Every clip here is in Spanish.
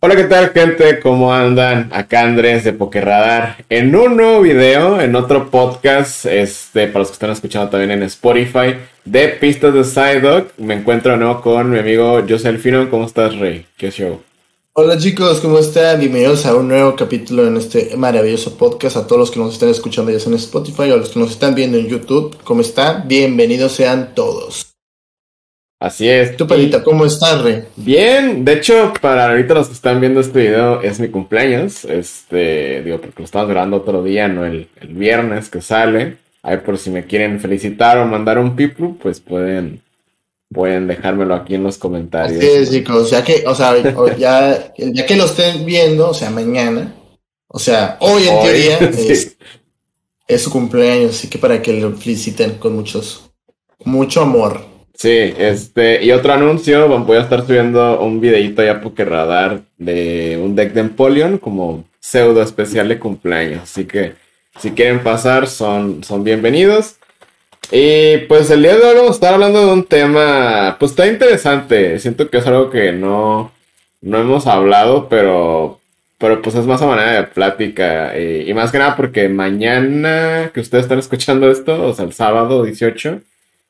Hola, ¿qué tal, gente? ¿Cómo andan? Acá Andrés de Pokerradar en un nuevo video, en otro podcast, este, para los que están escuchando también en Spotify, de Pistas de Psyduck. Me encuentro de nuevo con mi amigo José Elfino. ¿Cómo estás, Rey? ¿Qué show? Hola chicos, ¿cómo están? Bienvenidos a un nuevo capítulo en este maravilloso podcast. A todos los que nos están escuchando ya sea en Spotify o a los que nos están viendo en YouTube, ¿cómo están? Bienvenidos sean todos. Así es. ¿Tú, Pedita, cómo estás, Rey? Bien, de hecho, para ahorita los que están viendo este video, es mi cumpleaños. Este, digo, porque lo estamos grabando otro día, no el, el viernes que sale. Ahí por si me quieren felicitar o mandar un pipu, pues pueden pueden dejármelo aquí en los comentarios. Así chicos, ya que, o sea, ya, ya que lo estén viendo, o sea, mañana, o sea, hoy en teoría es, su cumpleaños, así que para que lo feliciten con muchos, mucho amor. Sí, este, y otro anuncio, voy a estar subiendo un videito ya porque radar de un deck de Empoleon como pseudo especial de cumpleaños, así que si quieren pasar son, son bienvenidos. Y pues el día de hoy vamos a estar hablando de un tema, pues está interesante. Siento que es algo que no, no hemos hablado, pero, pero pues es más a manera de plática. Y, más que nada porque mañana que ustedes están escuchando esto, o sea, el sábado 18,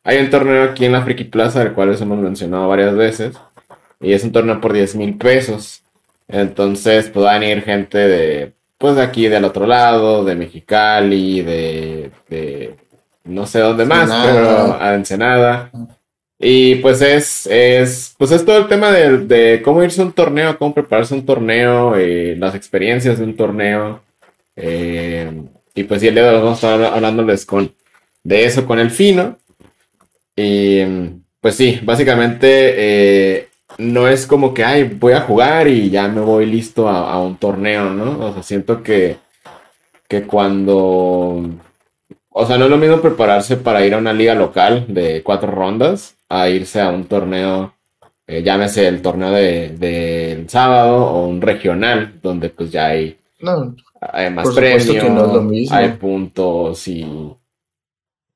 hay un torneo aquí en la Friki Plaza, el cual hemos mencionado varias veces. Y es un torneo por 10 mil pesos. Entonces, pues ir gente de, pues de aquí del otro lado, de Mexicali, de no sé dónde más, pero a Ensenada. Y pues es, es, pues es todo el tema de, cómo irse a un torneo, cómo prepararse un torneo, eh, las experiencias de un torneo. Eh, y pues sí, el día de hoy vamos a estar hablándoles con, de eso con el fino. Y pues sí, básicamente eh, no es como que, ay, voy a jugar y ya me voy listo a, a un torneo, ¿no? O sea, siento que, que cuando o sea, no es lo mismo prepararse para ir a una liga local de cuatro rondas a irse a un torneo, eh, llámese el torneo del de, sábado o un regional, donde pues ya hay, hay más premios, hay puntos y,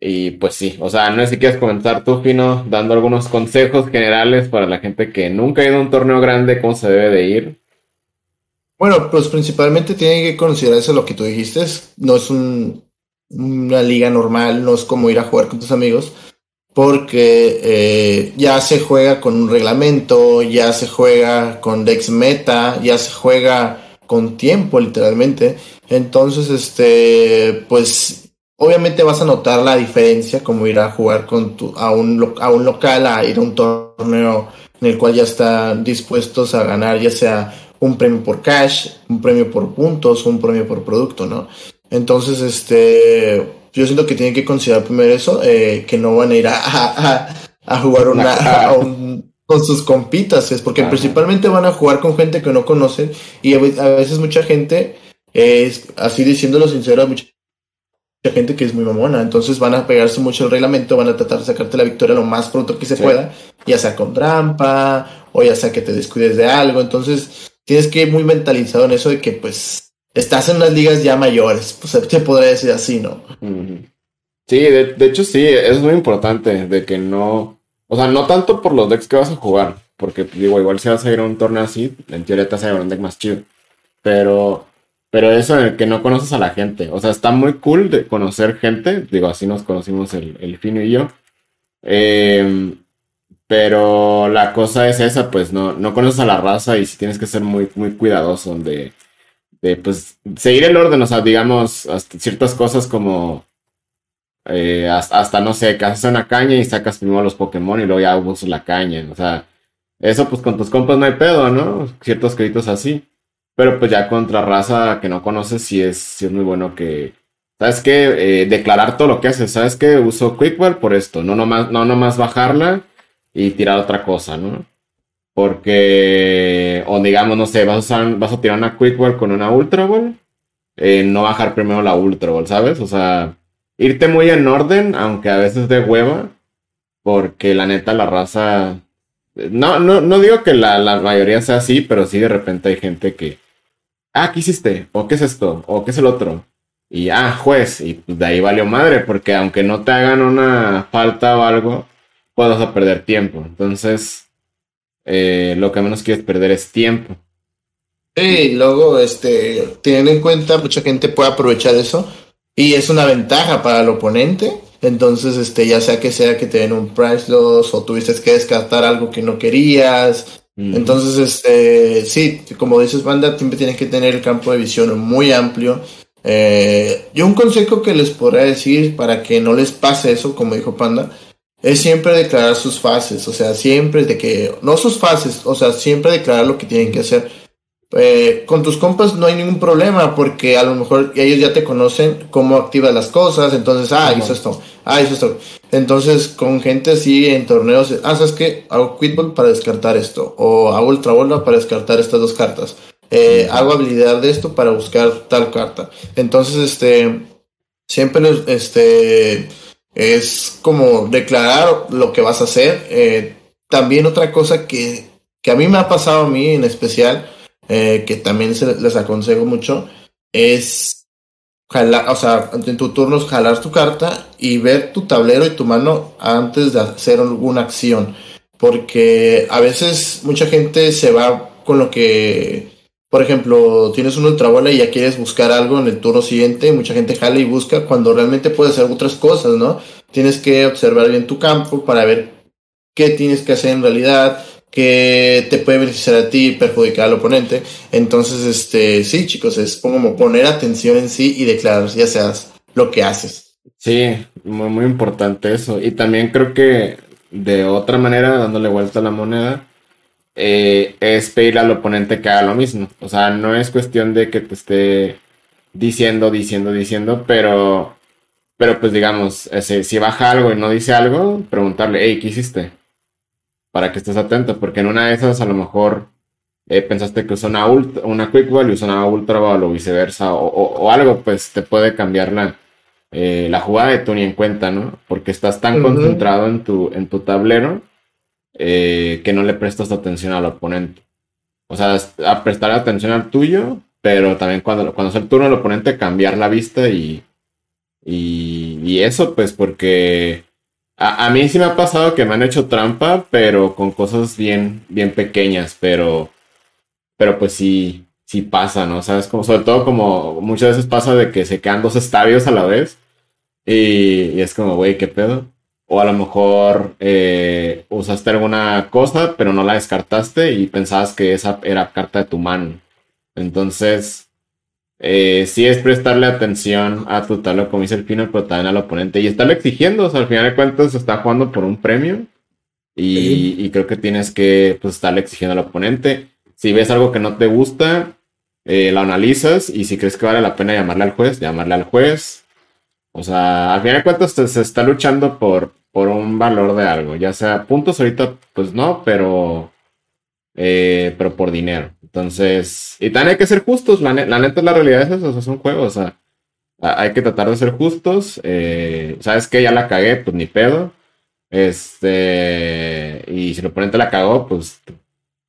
y pues sí, o sea, no sé si quieres comentar tú, Fino, dando algunos consejos generales para la gente que nunca ha ido a un torneo grande, cómo se debe de ir. Bueno, pues principalmente tienen que considerarse lo que tú dijiste, no es un una liga normal, no es como ir a jugar con tus amigos, porque eh, ya se juega con un reglamento, ya se juega con Dex Meta, ya se juega con tiempo literalmente. Entonces, este, pues obviamente vas a notar la diferencia como ir a jugar con tu, a, un, a un local, a ir a un torneo en el cual ya están dispuestos a ganar ya sea un premio por cash, un premio por puntos, un premio por producto, ¿no? Entonces, este, yo siento que tienen que considerar primero eso, eh, que no van a ir a, a, jugar una, con sus compitas, es porque principalmente van a jugar con gente que no conocen y a veces mucha gente, es así diciéndolo sincero, mucha gente que es muy mamona, entonces van a pegarse mucho el reglamento, van a tratar de sacarte la victoria lo más pronto que se pueda, ya sea con trampa o ya sea que te descuides de algo, entonces tienes que ir muy mentalizado en eso de que pues estás en unas ligas ya mayores, pues te podría decir así, ¿no? Sí, de, hecho sí, es muy importante de que no, o sea, no tanto por los decks que vas a jugar, porque digo, igual si vas a ir a un torneo así, en teoría te vas a llevar un deck más chido, pero, pero eso en el que no conoces a la gente, o sea, está muy cool de conocer gente, digo, así nos conocimos el, el Fino y yo, em, pero la cosa es esa, pues no, no conoces a la raza y si tienes que ser muy, muy cuidadoso de de pues seguir el orden, o sea, digamos, hasta ciertas cosas como eh, hasta, no sé, que haces una caña y sacas primero los Pokémon y luego ya usas la caña, o sea, eso pues con tus compas no hay pedo, ¿no? Ciertos créditos así, pero pues ya contra raza que no conoces sí es, sí es muy bueno que, ¿sabes qué? Eh, declarar todo lo que haces, ¿sabes qué? Uso Quickball por esto, no nomás, no nomás bajarla y tirar otra cosa, ¿no? Porque, o digamos, no sé, vas a, vas a tirar una Quick Ball con una Ultra Ball, eh, no bajar primero la Ultra Ball, ¿sabes? O sea, irte muy en orden, aunque a veces de hueva, porque la neta la raza... No, no, no digo que la, la mayoría sea así, pero sí de repente hay gente que, ah, ¿qué hiciste? ¿O qué es esto? ¿O qué es el otro? Y, ah, juez, y de ahí valió madre, porque aunque no te hagan una falta o algo, puedes a perder tiempo. Entonces, eh, lo que menos quieres perder es tiempo. Sí, luego, este, tienen en cuenta, mucha gente puede aprovechar eso y es una ventaja para el oponente. Entonces, este, ya sea que sea que te den un price loss o tuviste que descartar algo que no querías. Entonces, este, sí, como dices, banda, siempre tienes que tener el campo de visión muy amplio. Eh, yo un consejo que les podría decir para que no les pase eso, como dijo Panda, es siempre declarar sus fases, o sea, siempre de que, no sus fases, o sea, siempre declarar lo que tienen que hacer eh, con tus compas no hay ningún problema porque a lo mejor ellos ya te conocen cómo activas las cosas, entonces, ah, hizo esto, ah, hizo esto. Entonces, con gente así en torneos, ah, ¿sabes qué? Hago quitball para descartar esto, o hago ultra bola para descartar estas dos cartas. Eh, hago habilidad de esto para buscar tal carta. Entonces, este, siempre, este, es como declarar lo que vas a hacer. Eh, también otra cosa que, que a mí me ha pasado a mí en especial, eh, que también se les aconsejo mucho, es jalar, o sea, en tu turno jalar tu carta y ver tu tablero y tu mano antes de hacer alguna acción. Porque a veces mucha gente se va con lo que, por ejemplo, tienes una ultrabola y ya quieres buscar algo en el turno siguiente, mucha gente jala y busca cuando realmente puedes hacer otras cosas, ¿no? Tienes que observar bien tu campo para ver qué tienes que hacer en realidad, que te puede beneficiar a ti y perjudicar al oponente. Entonces, este, sí, chicos, es como poner atención en sí y declarar, ya seas lo que haces. Sí, muy, muy importante eso. Y también creo que de otra manera, dándole vuelta a la moneda, eh, es pedirle al oponente que haga lo mismo. O sea, no es cuestión de que te esté diciendo, diciendo, diciendo, pero, pero pues digamos, ese, si baja algo y no dice algo, preguntarle, hey, ¿qué hiciste? para que estés atento, porque en una de esas a lo mejor eh, pensaste que usó una, una quick ball y usó una ultra ball o viceversa, o, algo, pues te puede cambiar la, eh, la jugada de tu ni en cuenta, ¿no? Porque estás tan concentrado en tu, en tu tablero eh, que no le prestas atención al oponente. O sea, a prestar atención al tuyo, pero también cuando, cuando es el turno del oponente, cambiar la vista y, y, y eso, pues porque a, mí sí me ha pasado que me han hecho trampa, pero con cosas bien, bien pequeñas, pero, pero pues sí, sí pasa, ¿no? Sabes, como sobre todo como muchas veces pasa de que se quedan dos estadios a la vez y, es como, güey, ¿qué pedo? O a lo mejor eh, usaste alguna cosa, pero no la descartaste y pensabas que esa era carta de tu mano. Entonces, eh, sí es prestarle atención a tu tal, como dice el Pino, pero también al oponente y estarle exigiendo, o sea, al final de cuentas está jugando por un premio y, creo que tienes que pues, estarle exigiendo al oponente. Si ves algo que no te gusta, eh, lo analizas y si crees que vale la pena llamarle al juez, llamarle al juez. O sea, al final de cuentas se está luchando por, por un valor de algo, ya sea puntos ahorita, pues no, pero, eh, pero por dinero. Entonces, y también hay que ser justos, la, neta la realidad es eso, es un juego, o sea, hay que tratar de ser justos, eh, sabes que ya la cagué, pues ni pedo, este, y si el oponente la cagó, pues,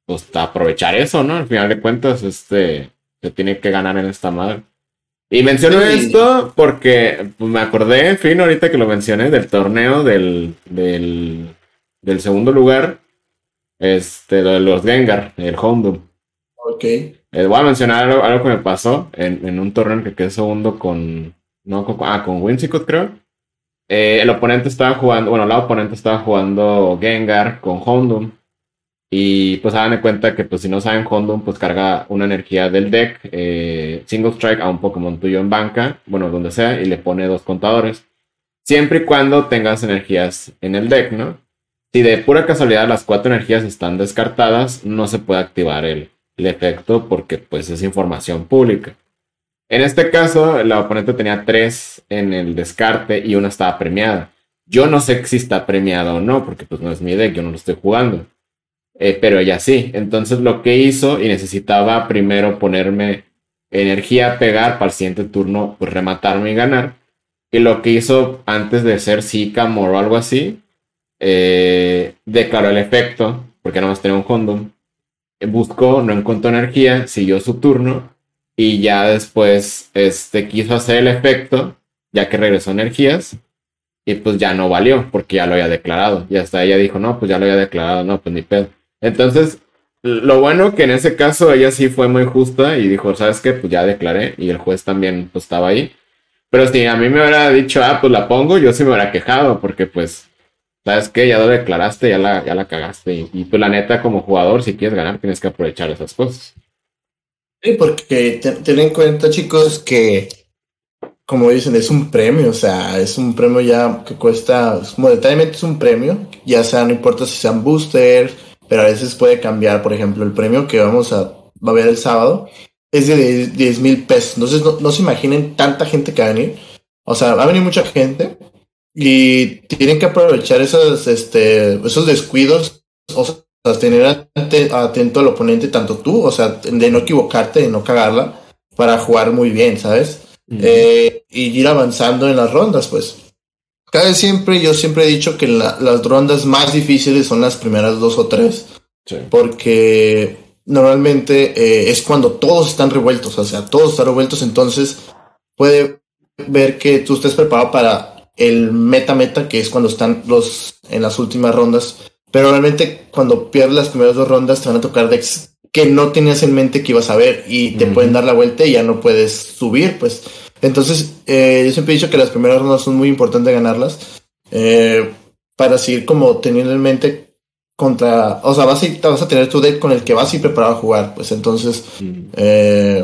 pues aprovechar eso, ¿no? Al final de cuentas, este, se tiene que ganar en esta madre. Y menciono esto porque pues, me acordé, en fin, ahorita que lo mencioné, del torneo del, del, del segundo lugar, este, de los Gengar, el Hondo. Ok. Eh, voy a mencionar algo, que me pasó en, un torneo en que quedé segundo con. No, con, ah, con Whimsicott, creo. Eh, el oponente estaba jugando, bueno, la oponente estaba jugando Gengar con Hondum. Y pues hagan cuenta que pues si no saben Hondum, pues carga una energía del deck, eh, single strike a un Pokémon tuyo en banca, bueno, donde sea, y le pone dos contadores. Siempre y cuando tengas energías en el deck, ¿no? Si de pura casualidad las cuatro energías están descartadas, no se puede activar el, el efecto porque pues es información pública. En este caso, la oponente tenía tres en el descarte y una estaba premiada. Yo no sé si está premiada o no, porque pues no es mi deck, yo no lo estoy jugando. Eh, pero ella sí. Entonces lo que hizo y necesitaba primero ponerme energía pegar para el siguiente turno, pues rematarme y ganar. Y lo que hizo antes de ser Sycamore o algo así, eh, declaró el efecto, porque nada más tenía un condom buscó, no encontró energía, siguió su turno Y ya después este, quiso hacer el efecto, ya que regresó energías. Y pues ya no valió, porque ya lo había declarado. Y hasta ella dijo, no, pues ya lo había declarado, no, pues ni pedo. Entonces, lo bueno que en ese caso ella sí fue muy justa y dijo, ¿sabes qué? Pues ya declaré. Y el juez también pues, estaba ahí. Pero si a mí me hubiera dicho, ah, pues la pongo, yo sí me hubiera quejado, porque pues, ¿sabes qué? Ya lo declaraste, ya la, ya la cagaste. Y, y pues la neta, como jugador, si quieres ganar, tienes que aprovechar esas cosas. Sí, porque ten en cuenta, chicos, que como dicen, es un premio, o sea, es un premio ya que cuesta, monetariamente es un premio, ya sea, no importa si sean boosters, pero a veces puede cambiar, por ejemplo, el premio que vamos a, va a ver el sábado es de 10 mil pesos, entonces no, se imaginen tanta gente que va a venir, o sea, va a venir mucha gente y tienen que aprovechar esos, este, esos descuidos, o sea, tener atento al oponente, tanto tú, o sea, de no equivocarte, de no cagarla, para jugar muy bien, ¿sabes? Eh, y ir avanzando en las rondas, pues. Cada vez siempre, yo siempre he dicho que las rondas más difíciles son las primeras dos o tres. Porque normalmente eh, es cuando todos están revueltos, o sea, todos están revueltos, entonces puede ver que tú estés preparado para el meta-meta, que es cuando están los en las últimas rondas. Pero realmente cuando pierdes las primeras dos rondas te van a tocar decks que no tenías en mente que ibas a ver y te pueden dar la vuelta y ya no puedes subir, pues. Entonces, eh, yo siempre he dicho que las primeras rondas son muy importantes ganarlas eh, para seguir como teniendo en mente contra, o sea, vas a, vas a tener tu deck con el que vas a ir preparado a jugar, pues entonces, eh,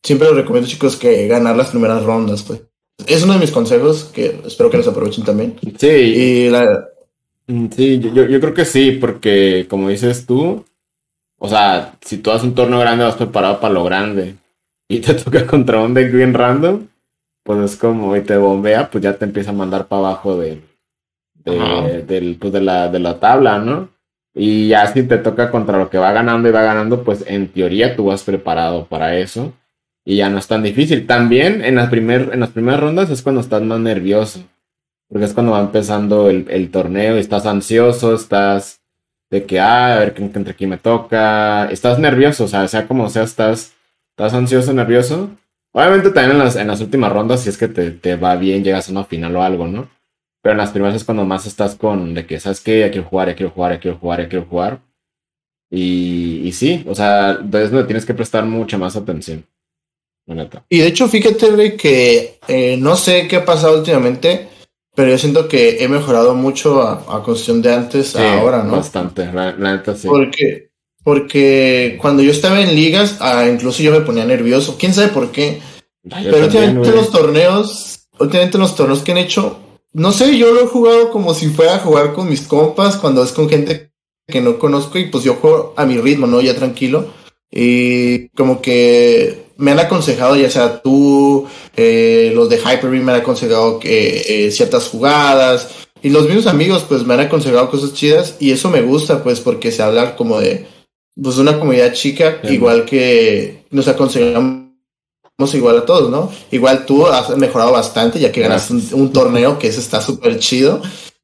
siempre les recomiendo chicos que ganar las primeras rondas, pues. Es uno de mis consejos que espero que los aprovechen también. Sí. Y la... Mm, sí, yo, yo creo que sí, porque como dices tú, o sea, si tú haces un torneo grande, vas preparado para lo grande. Y te toca contra un deck bien random, pues es como, y te bombea, pues ya te empieza a mandar para abajo de, del, pues de, la, de la tabla, ¿no? Y ya si te toca contra lo que va ganando y va ganando, pues en teoría tú vas preparado para eso. Y ya no es tan difícil. También en las, primer, en las primeras rondas es cuando estás más nervioso. Porque es cuando va empezando el, el torneo y estás ansioso, estás de que, ah, a ver qué entre aquí me toca. Estás nervioso, o sea, sea como sea, estás, estás ansioso, nervioso. Obviamente también en las, en las últimas rondas, si es que te, te, va bien, llegas a una final o algo, ¿no? Pero en las primeras es cuando más estás con de que, ¿sabes qué? Ya quiero jugar, ya quiero jugar, ya quiero jugar, ya quiero jugar. Y, y sí, o sea, entonces tienes que prestar mucha más atención. Y de hecho, fíjate, que eh, no sé qué ha pasado últimamente, pero yo siento que he mejorado mucho a, cuestión de antes a ahora, ¿no? Bastante, la, neta sí. Porque, porque cuando yo estaba en ligas, ah, incluso yo me ponía nervioso. ¿Quién sabe por qué? pero últimamente los torneos, últimamente los torneos que han hecho, no sé, yo lo he jugado como si fuera a jugar con mis compas, cuando es con gente que no conozco y pues yo juego a mi ritmo, ¿no? Ya tranquilo. Y como que me han aconsejado, ya sea tú, eh, los de Hyperbeam me han aconsejado que eh, ciertas jugadas, y los mismos amigos pues me han aconsejado cosas chidas, y eso me gusta pues porque se habla como de pues una comunidad chica, igual que nos aconsejamos igual a todos, ¿no? Igual tú has mejorado bastante ya que ganas un, torneo que eso está súper chido.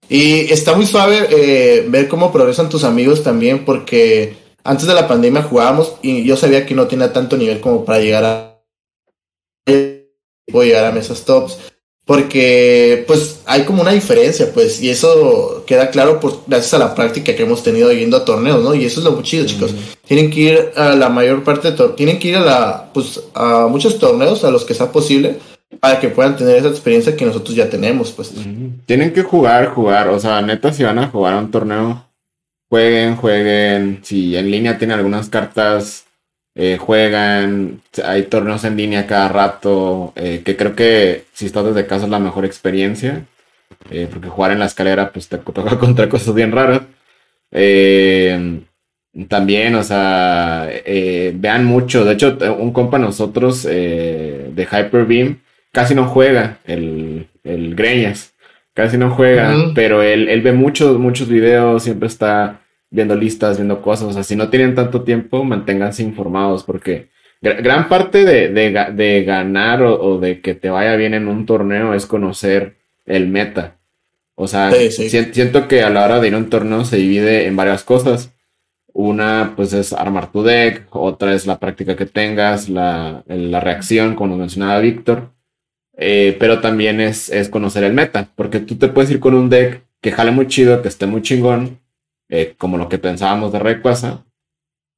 Y está muy suave eh, ver cómo progresan tus amigos también porque antes de la pandemia jugábamos y yo sabía que no tenía tanto nivel como para llegar a llegar a mesas tops porque pues hay como una diferencia pues y eso queda claro por gracias a la práctica que hemos tenido yendo a torneos no y eso es lo muy chido chicos. Tienen que ir a la mayor parte de tienen que ir a la pues a muchos torneos a los que sea posible para que puedan tener esa experiencia que nosotros ya tenemos pues. Tienen que jugar jugar. O sea neta si van a jugar a un torneo jueguen, jueguen. Si en línea tienen algunas cartas, eh, juegan. Hay torneos en línea cada rato. Eh, que creo que si estás desde casa es la mejor experiencia. Eh, porque jugar en la escalera, pues te toca contra cosas bien raras. también, o sea, vean mucho. De hecho, un compa nosotros de Hyper Beam casi no juega el, el Greñas casi no juega, pero él, él ve muchos, muchos videos, siempre está viendo listas, viendo cosas. O sea, si no tienen tanto tiempo, manténganse informados, porque gran parte de, de, ganar o, de que te vaya bien en un torneo es conocer el meta. O sea, siento que a la hora de ir a un torneo se divide en varias cosas. Una, pues es armar tu deck, otra es la práctica que tengas, la, la reacción, como mencionaba Víctor, eh, pero también es, es, conocer el meta, porque tú te puedes ir con un deck que jale muy chido, que esté muy chingón, eh, como lo que pensábamos de Rayquaza,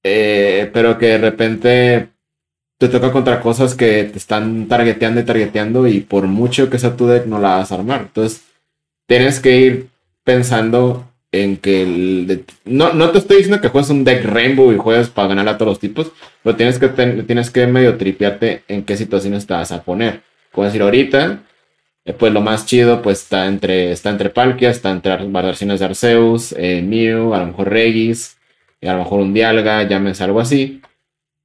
eh, pero que de repente te toca contra cosas que te están targeteando y targeteando y por mucho que sea tu deck no la vas a armar. Entonces, tienes que ir pensando en que el no, no te estoy diciendo que juegues un deck Rainbow y juegues para ganar a todos los tipos, pero tienes que, tienes que medio tripearte en qué situaciones te vas a poner. Como decir, ahorita, pues lo más chido pues está entre, está entre Palkia, está entre versiones de Arceus, eh, Mew, a lo mejor Regis, a lo mejor un Dialga, llámese algo así.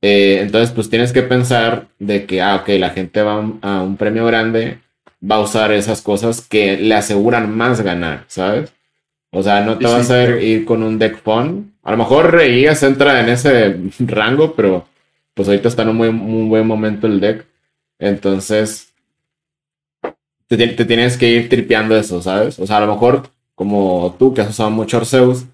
Eh, entonces, pues tienes que pensar de que, ah, ok, la gente va a un premio grande, va a usar esas cosas que le aseguran más ganar, ¿sabes? O sea, no te vas a ir con un deck fun. A lo mejor Reías entra en ese rango, pero pues ahorita está en un muy, muy buen momento el deck. Entonces, te, tienes que ir tripeando eso, ¿sabes? O sea, a lo mejor, como tú que has usado mucho Arceus,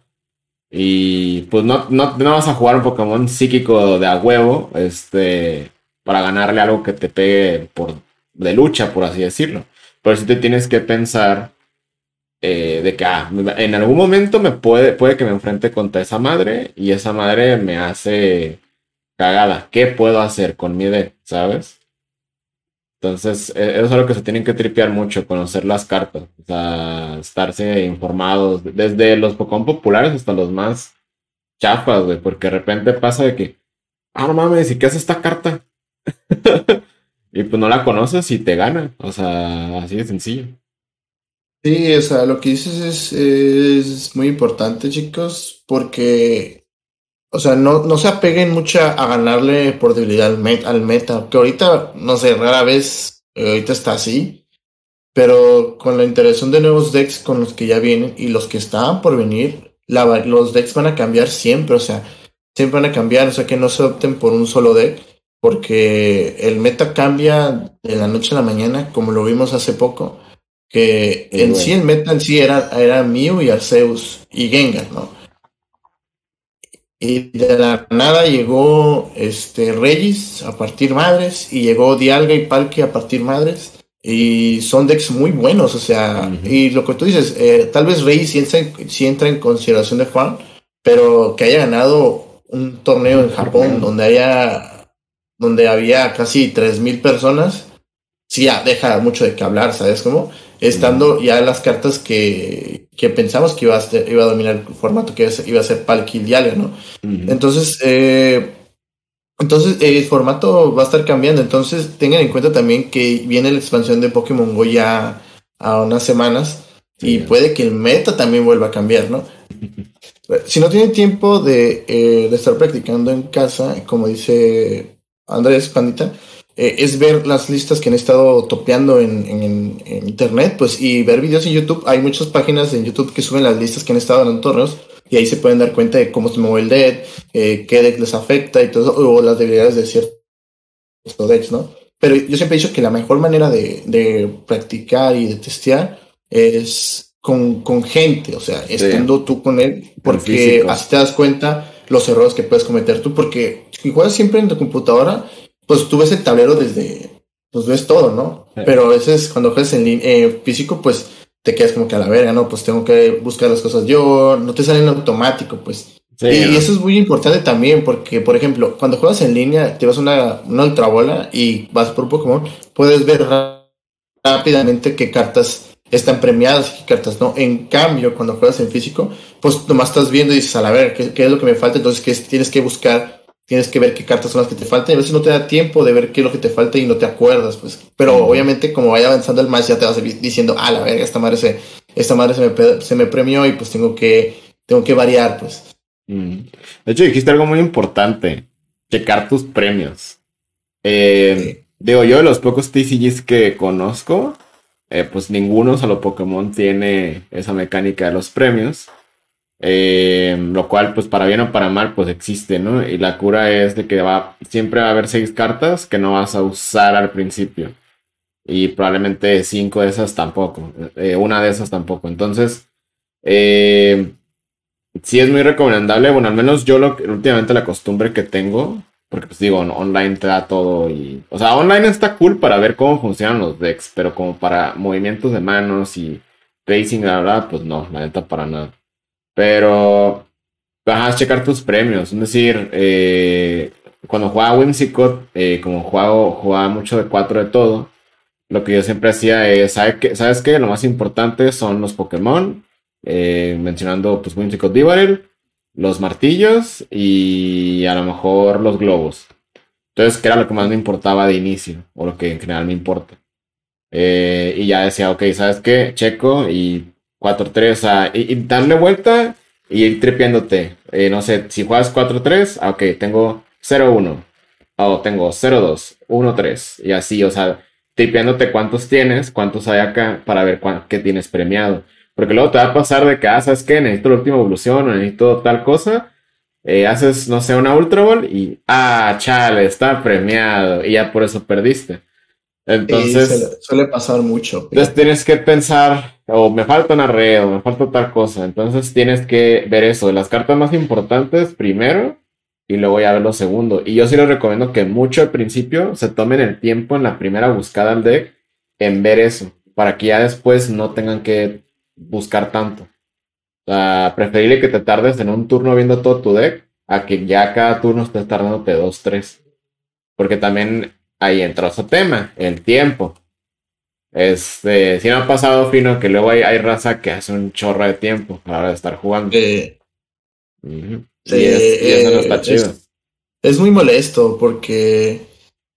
y pues no, no, no vas a jugar un Pokémon psíquico de a huevo, este, para ganarle algo que te pegue por, de lucha, por así decirlo. Pero sí te tienes que pensar eh, de que ah, en algún momento me puede, puede que me enfrente contra esa madre y esa madre me hace cagada. ¿Qué puedo hacer con mi deck? ¿Sabes? Entonces, e, eso es algo que se tienen que tripear mucho, conocer las cartas, o sea, estarse informados, desde los Pokémon populares hasta los más chafas, güey, porque de repente pasa de que, ah, no mames, ¿y qué hace esta carta? y pues no la conoces y te gana, o sea, así de sencillo. Sí, o sea, lo que dices es, muy importante, chicos, porque, o sea, no, no se apeguen mucho a ganarle por debilidad al, al meta, que ahorita, no sé, rara vez, eh, ahorita está así, pero con la interacción de nuevos decks con los que ya vienen y los que estaban por venir, la, los decks van a cambiar siempre, o sea, siempre van a cambiar, o sea, que no se opten por un solo deck, porque el meta cambia de la noche a la mañana, como lo vimos hace poco que en sí el meta en sí era, era Mew y Arceus y Gengar, ¿no? Y de la nada llegó este Regis a partir madres y llegó Dialga y Palki a partir madres y son decks muy buenos, o sea, y lo que tú dices, eh, tal vez Regis sí entra, en consideración de Juan, pero que haya ganado un torneo en Japón donde haya donde había casi 3000 personas, sí ya deja mucho de qué hablar, ¿sabes cómo? estando ya las cartas que, que pensamos que iba a, iba a dominar el formato, que iba a ser Palki Dialga, ¿no? Entonces, eh, entonces el formato va a estar cambiando. Entonces, tengan en cuenta también que viene la expansión de Pokémon Go ya a unas semanas y puede que el meta también vuelva a cambiar, ¿no? si no tienen tiempo de, eh, de estar practicando en casa, como dice Andrés Pandita, eh, es ver las listas que han estado topeando en, internet, pues, y ver videos en YouTube. Hay muchas páginas en YouTube que suben las listas que han estado en torneos y ahí se pueden dar cuenta de cómo se mueve el deck, eh, qué deck les afecta y todo o las debilidades de ciertos decks, ¿no? Pero yo siempre he dicho que la mejor manera de, practicar y de testear es con, gente, o sea, estando tú con él, porque así te das cuenta los errores que puedes cometer tú, porque si juegas siempre en tu computadora, pues tú ves el tablero desde, pues ves todo, ¿no? Pero a veces cuando juegas en eh, físico, pues te quedas como que a la verga, ¿no? Pues tengo que buscar las cosas yo, no te salen automático, pues. y eso es muy importante también, porque, por ejemplo, cuando juegas en línea, te vas una, una ultra bola y vas por un Pokémon, puedes ver rápidamente qué cartas están premiadas y qué cartas no. En cambio, cuando juegas en físico, pues nomás estás viendo y dices, a la ver, ¿qué, qué es lo que me falta? Entonces, ¿qué tienes que buscar tienes que ver qué cartas son las que te faltan y a veces no te da tiempo de ver qué es lo que te falta y no te acuerdas, pues. Pero obviamente como vaya avanzando el match ya te vas diciendo, ah, la verga, esta madre se, esta madre se me, se me premió y pues tengo que, tengo que variar, pues. De hecho, dijiste algo muy importante, checar tus premios. Eh, digo, yo de los pocos TCGs que conozco, eh, pues ninguno solo Pokémon tiene esa mecánica de los premios. Eh, lo cual, pues para bien o para mal, pues existe, ¿no? Y la cura es de que va, siempre va a haber seis cartas que no vas a usar al principio. Y probablemente cinco de esas tampoco. Eh, una de esas tampoco. Entonces, eh, sí es muy recomendable. Bueno, al menos yo lo últimamente la costumbre que tengo, porque pues digo, online te da todo y... O sea, online está cool para ver cómo funcionan los decks, pero como para movimientos de manos y pacing, la verdad, pues no, la neta para nada. Pero vas a checar tus premios, es decir, eh, cuando jugaba Whimsicott, eh, como jugaba, mucho de 4 de todo, lo que yo siempre hacía es, ¿sabes qué? ¿Sabes qué? Lo más importante son los Pokémon, eh, mencionando pues Whimsicott Divarel, los martillos y a lo mejor los globos. Entonces, que era lo que más me importaba de inicio, o lo que en general me importa. Eh, y ya decía, ok, ¿sabes qué? Checo y 4-3, y, darle vuelta y ir tripiéndote. Eh, no sé, si juegas 4-3, ah, ok, tengo 0-1, o tengo 0-2, 1-3, y así, o sea, tripiéndote cuántos tienes, cuántos hay acá, para ver qué tienes premiado. Porque luego te va a pasar de que, ah, ¿sabes qué? Necesito la última evolución o necesito tal cosa. Eh, haces, no sé, una Ultra Ball y, ah, chale, está premiado y ya por eso perdiste. Entonces. suele, pasar mucho. Entonces tienes que pensar, o me falta una red, o me falta tal cosa. Entonces tienes que ver eso, las cartas más importantes primero y luego ya ver lo segundo. Y yo sí les recomiendo que mucho al principio se tomen el tiempo en la primera buscada al deck en ver eso, para que ya después no tengan que buscar tanto. O sea, preferible que te tardes en un turno viendo todo tu deck a que ya cada turno estés tardándote dos, tres. Porque también ahí entra otro tema, el tiempo. Este, si no ha pasado fino que luego hay, hay, raza que hace un chorro de tiempo a la hora de estar jugando. sí, eso no está chido. Es, muy molesto porque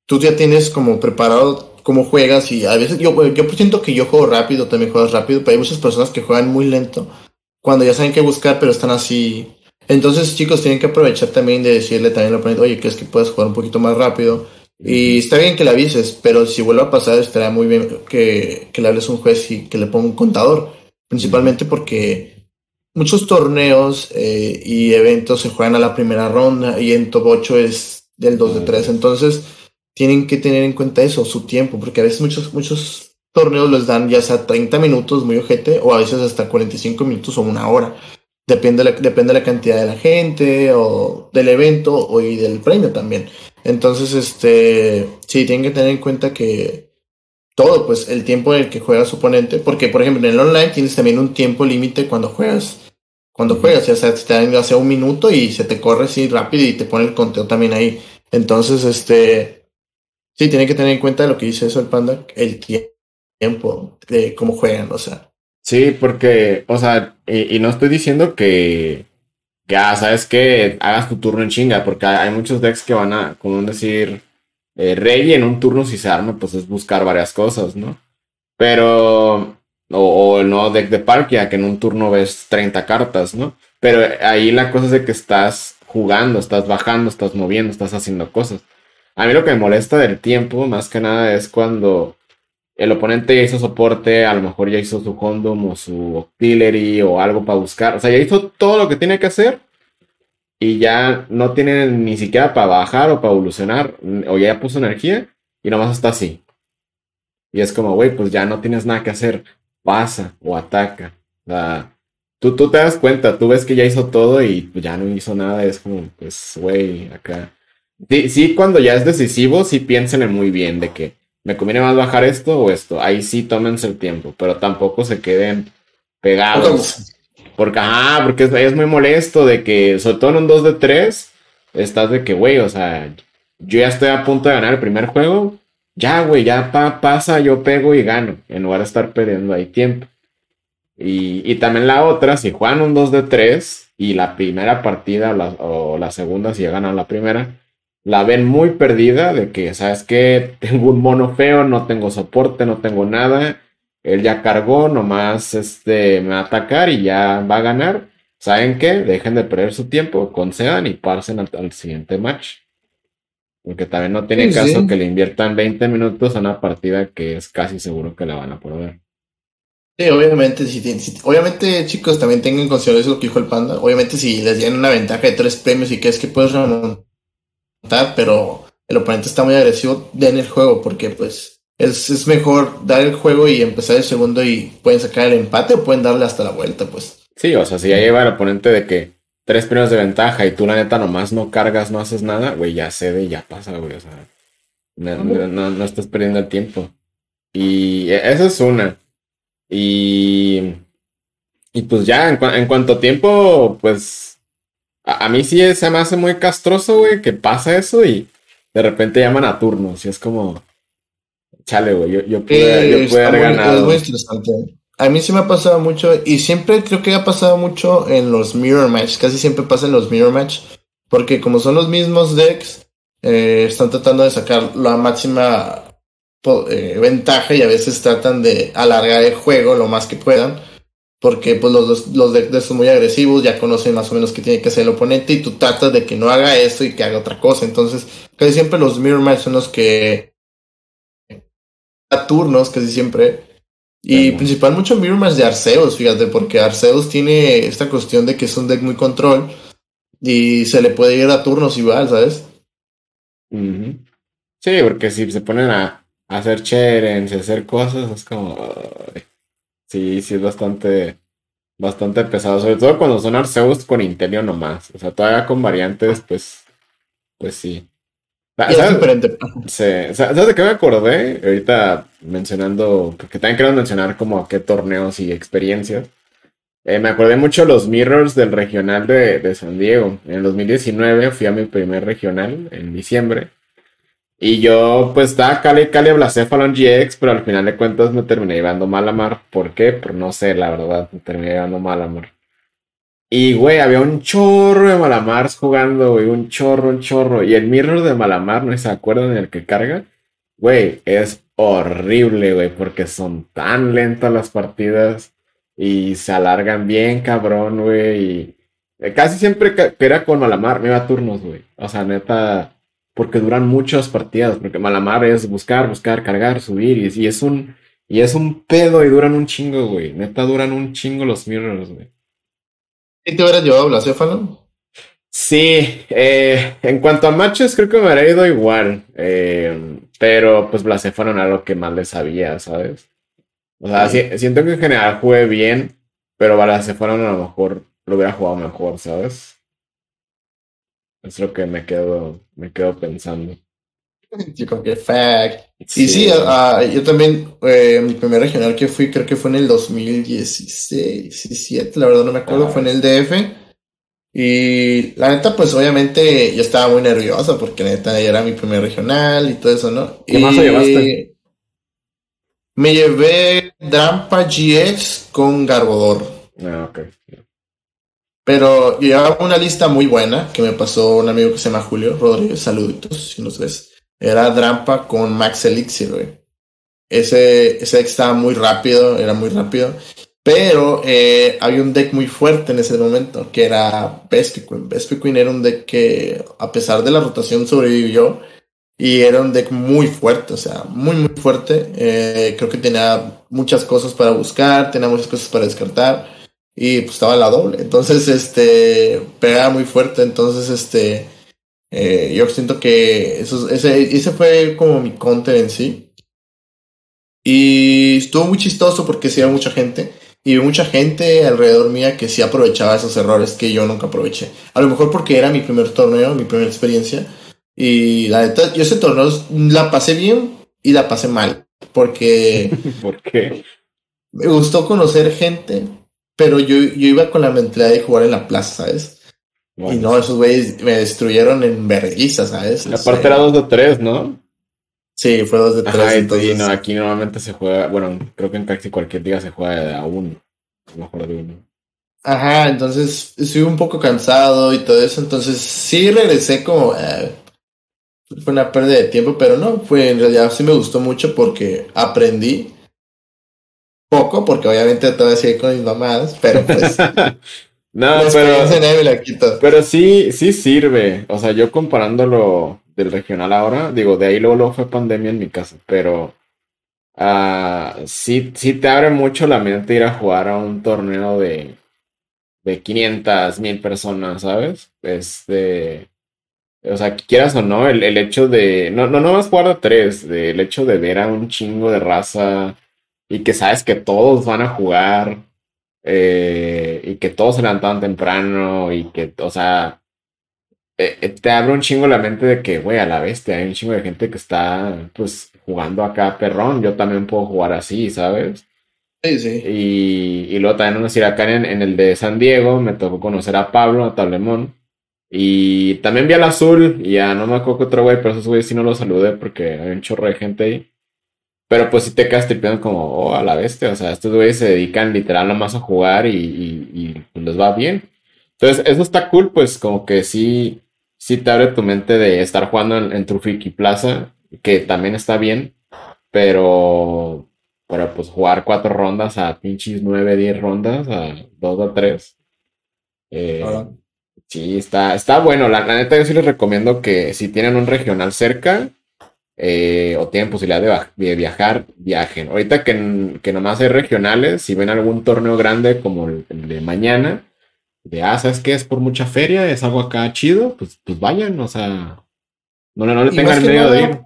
tú ya tienes como preparado cómo juegas y a veces yo, yo siento que yo juego rápido, también juegas rápido, pero hay muchas personas que juegan muy lento cuando ya saben qué buscar, pero están así. Entonces, chicos, tienen que aprovechar también de decirle también al oponente, oye, ¿crees que puedes jugar un poquito más rápido? Y está bien que le avises, pero si vuelve a pasar, estaría muy bien que, que le hables a un juez y que le ponga un contador. Principalmente porque muchos torneos eh, y eventos se juegan a la primera ronda y en top 8 es del 2 de 3. Entonces, tienen que tener en cuenta eso, su tiempo, porque a veces muchos, muchos torneos les dan ya sea 30 minutos, muy ojete, o a veces hasta 45 minutos o una hora. Depende de la, depende de la cantidad de la gente o del evento o y del premio también. Entonces, este, sí, tienen que tener en cuenta que todo, pues el tiempo en el que juega su oponente, porque por ejemplo en el online tienes también un tiempo límite cuando juegas, cuando juegas, ya sea, te dan hace un minuto y se te corre así rápido y te pone el conteo también ahí. Entonces, este, sí, tienen que tener en cuenta lo que dice eso el panda, el tiempo de cómo juegan, o sea. Sí, porque, o sea, y, y no estoy diciendo que ya sabes que hagas tu turno en chinga, porque hay muchos decks que van a, como decir, eh, rey en un turno si se arma, pues es buscar varias cosas, ¿no? Pero, o, el nuevo deck de Parkia, que en un turno ves 30 cartas, ¿no? Pero ahí la cosa es de que estás jugando, estás bajando, estás moviendo, estás haciendo cosas. A mí lo que me molesta del tiempo, más que nada, es cuando el oponente ya hizo soporte, a lo mejor ya hizo su condom o su auxiliary o algo para buscar. O sea, ya hizo todo lo que tiene que hacer y ya no tiene ni siquiera para bajar o para evolucionar o ya puso energía y nomás está así. Y es como, güey, pues ya no tienes nada que hacer. Pasa o ataca. Tú, tú te das cuenta, tú ves que ya hizo todo y pues ya no hizo nada. Es como, pues, güey, acá. Sí, sí, cuando ya es decisivo, sí piénsenle muy bien de que me conviene más bajar esto o esto. Ahí sí tómense el tiempo, pero tampoco se queden pegados. Porque, ajá, porque es, muy molesto de que, sobre todo en un 2 de 3, estás de que, güey, o sea, yo ya estoy a punto de ganar el primer juego. Ya, güey, ya pasa, yo pego y gano, en lugar de estar perdiendo ahí tiempo. Y, y también la otra, si juegan un 2 de 3 y la primera partida o la segunda, si llegan a la primera, la ven muy perdida de que, ¿sabes qué? Tengo un mono feo, no tengo soporte, no tengo nada. Él ya cargó, nomás este, me va a atacar y ya va a ganar. ¿Saben qué? Dejen de perder su tiempo, concedan y pasen al, siguiente match. Porque también no tiene caso que le inviertan 20 minutos a una partida que es casi seguro que la van a perder. Sí, obviamente, si, obviamente, chicos, también tengan en consideración lo que dijo el panda. Obviamente, si les dieron una ventaja de tres premios y que es que puedes remontar pero el oponente está muy agresivo, den el juego, porque pues es, es mejor dar el juego y empezar el segundo y pueden sacar el empate o pueden darle hasta la vuelta, pues. Sí, o sea, si ya lleva el oponente de que tres primeros de ventaja y tú la neta nomás no cargas, no haces nada, güey, ya cede y ya pasa, güey. O sea, no, no, no estás perdiendo el tiempo. Y e, esa es una. Y, y pues ya, en, en cuanto a tiempo, pues a, a, mí sí se me hace muy castroso, güey, que pasa eso y de repente llaman a turnos y es como, chale, güey, yo, yo pude, yo pude haber ganado. Es muy estresante. A mí sí me ha pasado mucho y siempre creo que ha pasado mucho en los mirror match, casi siempre pasa en los mirror match, porque como son los mismos decks, eh, están tratando de sacar la máxima eh, ventaja y a veces tratan de alargar el juego lo más que puedan. Porque pues los, los decks son muy agresivos, ya conocen más o menos qué tiene que hacer el oponente y tú tratas de que no haga esto y que haga otra cosa. Entonces, casi siempre los mirror match son los que a turnos, casi siempre. Y principal mucho mirror match de Arceus, fíjate, porque Arceus tiene esta cuestión de que es un deck muy control y se le puede ir a turnos igual, ¿sabes? Sí, porque si se ponen a, hacer cherens y hacer cosas, es como. Sí, sí, es bastante. Bastante pesado. Sobre todo cuando son Arceus con Intelio nomás. O sea, todavía con variantes, pues. Pues sí. ¿Sabes? Es diferente. Sí. ¿Sabes de qué me acordé? Ahorita mencionando. Porque también quiero mencionar como qué torneos y experiencias. Eh, me acordé mucho los mirrors del regional de, de, San Diego. En el 2019 fui a mi primer regional en diciembre. Y yo, pues, estaba Cali Cali Blacephalon GX, pero al final de cuentas me terminé llevando Malamar. ¿Por qué? Pues no sé, la verdad, me terminé llevando Malamar. Y, güey, había un chorro de Malamars jugando, güey, un chorro, un chorro. Y el mirror de Malamar, ¿no se acuerdan en el que carga? Güey, es horrible, güey, porque son tan lentas las partidas y se alargan bien, cabrón, güey. Y eh, casi siempre que era con Malamar me iba a turnos, güey. O sea, neta, porque duran muchas partidas, porque Malamar es buscar, buscar, cargar, subir, y, es un y es un pedo y duran un chingo, güey. Neta duran un chingo los mirrors, güey. ¿Y te hubieras llevado Blacéfalo? Sí, eh, en cuanto a matches creo que me habría ido igual, eh, pero pues Blacéfalo era lo que más le sabía, ¿sabes? O sea, siento que en general jugué bien, pero Blacéfalo a lo mejor lo hubiera jugado mejor, ¿sabes? Es lo que me quedo, me quedo pensando. Chico, que fact. Sí. Y sí, yo también, eh, mi primer regional que fui, creo que fue en el 2016, 17, la verdad no me acuerdo, fue en el DF. Y la neta, pues obviamente yo estaba muy nerviosa porque neta era mi primer regional y todo eso, ¿no? ¿Qué más llevaste? Me llevé Drampa GX con Garbodor. Ah, ok. Pero llevaba una lista muy buena que me pasó un amigo que se llama Julio Rodríguez. Saluditos, si nos ves. Era Drampa con Max Elixir, güey. Ese, ese deck estaba muy rápido, era muy rápido. Pero eh, había un deck muy fuerte en ese momento, que era Vespiquen. Vespiquen era un deck que, a pesar de la rotación, sobrevivió. Y era un deck muy fuerte, o sea, muy, muy fuerte. Eh, creo que tenía muchas cosas para buscar, tenía muchas cosas para descartar y pues estaba en la doble. Entonces, este, pegaba muy fuerte. Entonces, este, eh, yo siento que eso, ese, ese fue como mi counter en sí. Y estuvo muy chistoso porque sí había mucha gente. Y mucha gente alrededor mía que sí aprovechaba esos errores que yo nunca aproveché. A lo mejor porque era mi primer torneo, mi primera experiencia. Y la neta, yo ese torneo la pasé bien y la pasé mal. Porque. ¿Por qué? Me gustó conocer gente pero yo, yo iba con la mentalidad de jugar en la plaza, ¿sabes? Y no, esos güeyes me destruyeron en vergüenza, ¿sabes? Aparte era 2 de 3, ¿no? Sí, fue 2 de 3. entonces... no, aquí normalmente se juega, bueno, creo que en casi cualquier liga se juega a uno, mejor de uno. Ajá, entonces estuve un poco cansado y todo eso, entonces sí regresé como... Eh, fue una pérdida de tiempo, pero no, fue en realidad sí me gustó mucho porque aprendí poco, porque obviamente todavía sigue con mis mamás, pero pues. no, pero. Pero sí, sí sirve. O sea, yo comparándolo del regional ahora, digo, de ahí luego, fue pandemia en mi casa, pero. Uh, sí, sí te abre mucho la mente ir a jugar a un torneo de, de 500, mil personas, ¿sabes? Este. O sea, quieras o no, el, el hecho de. No, no, no a jugar a tres, de, el hecho de ver a un chingo de raza y que sabes que todos van a jugar eh, y que todos se levantaban temprano y que, o sea, eh, eh, te abre un chingo la mente de que, güey, a la bestia, hay un chingo de gente que está, pues, jugando acá perrón, yo también puedo jugar así, ¿sabes? Sí, sí. Y, y luego también, no decir, acá en, en, el de San Diego me tocó conocer a Pablo, a Tablemón. Y también vi al azul, y ya no me acuerdo que otro güey, pero esos güeyes sí no los saludé porque hay un chorro de gente ahí. Pero pues sí te quedas tripeando como, oh, a la bestia. O sea, estos güeyes se dedican literal nomás a jugar y, y, y, les va bien. Entonces, eso está cool, pues como que sí, sí te abre tu mente de estar jugando en, en Trufiki Plaza, que también está bien, pero, pero pues jugar cuatro rondas a pinches nueve, diez rondas, a dos a tres. Eh, Sí, está, está bueno. La, la, neta, yo sí les recomiendo que si tienen un regional cerca eh, o tienen posibilidad de, de, viajar, viajen. Ahorita que, que nomás hay regionales, si ven algún torneo grande como el, el de mañana, de ah, ¿sabes qué? Es por mucha feria, es algo acá chido, pues, pues vayan, o sea, no, no, no le tengan miedo de ir.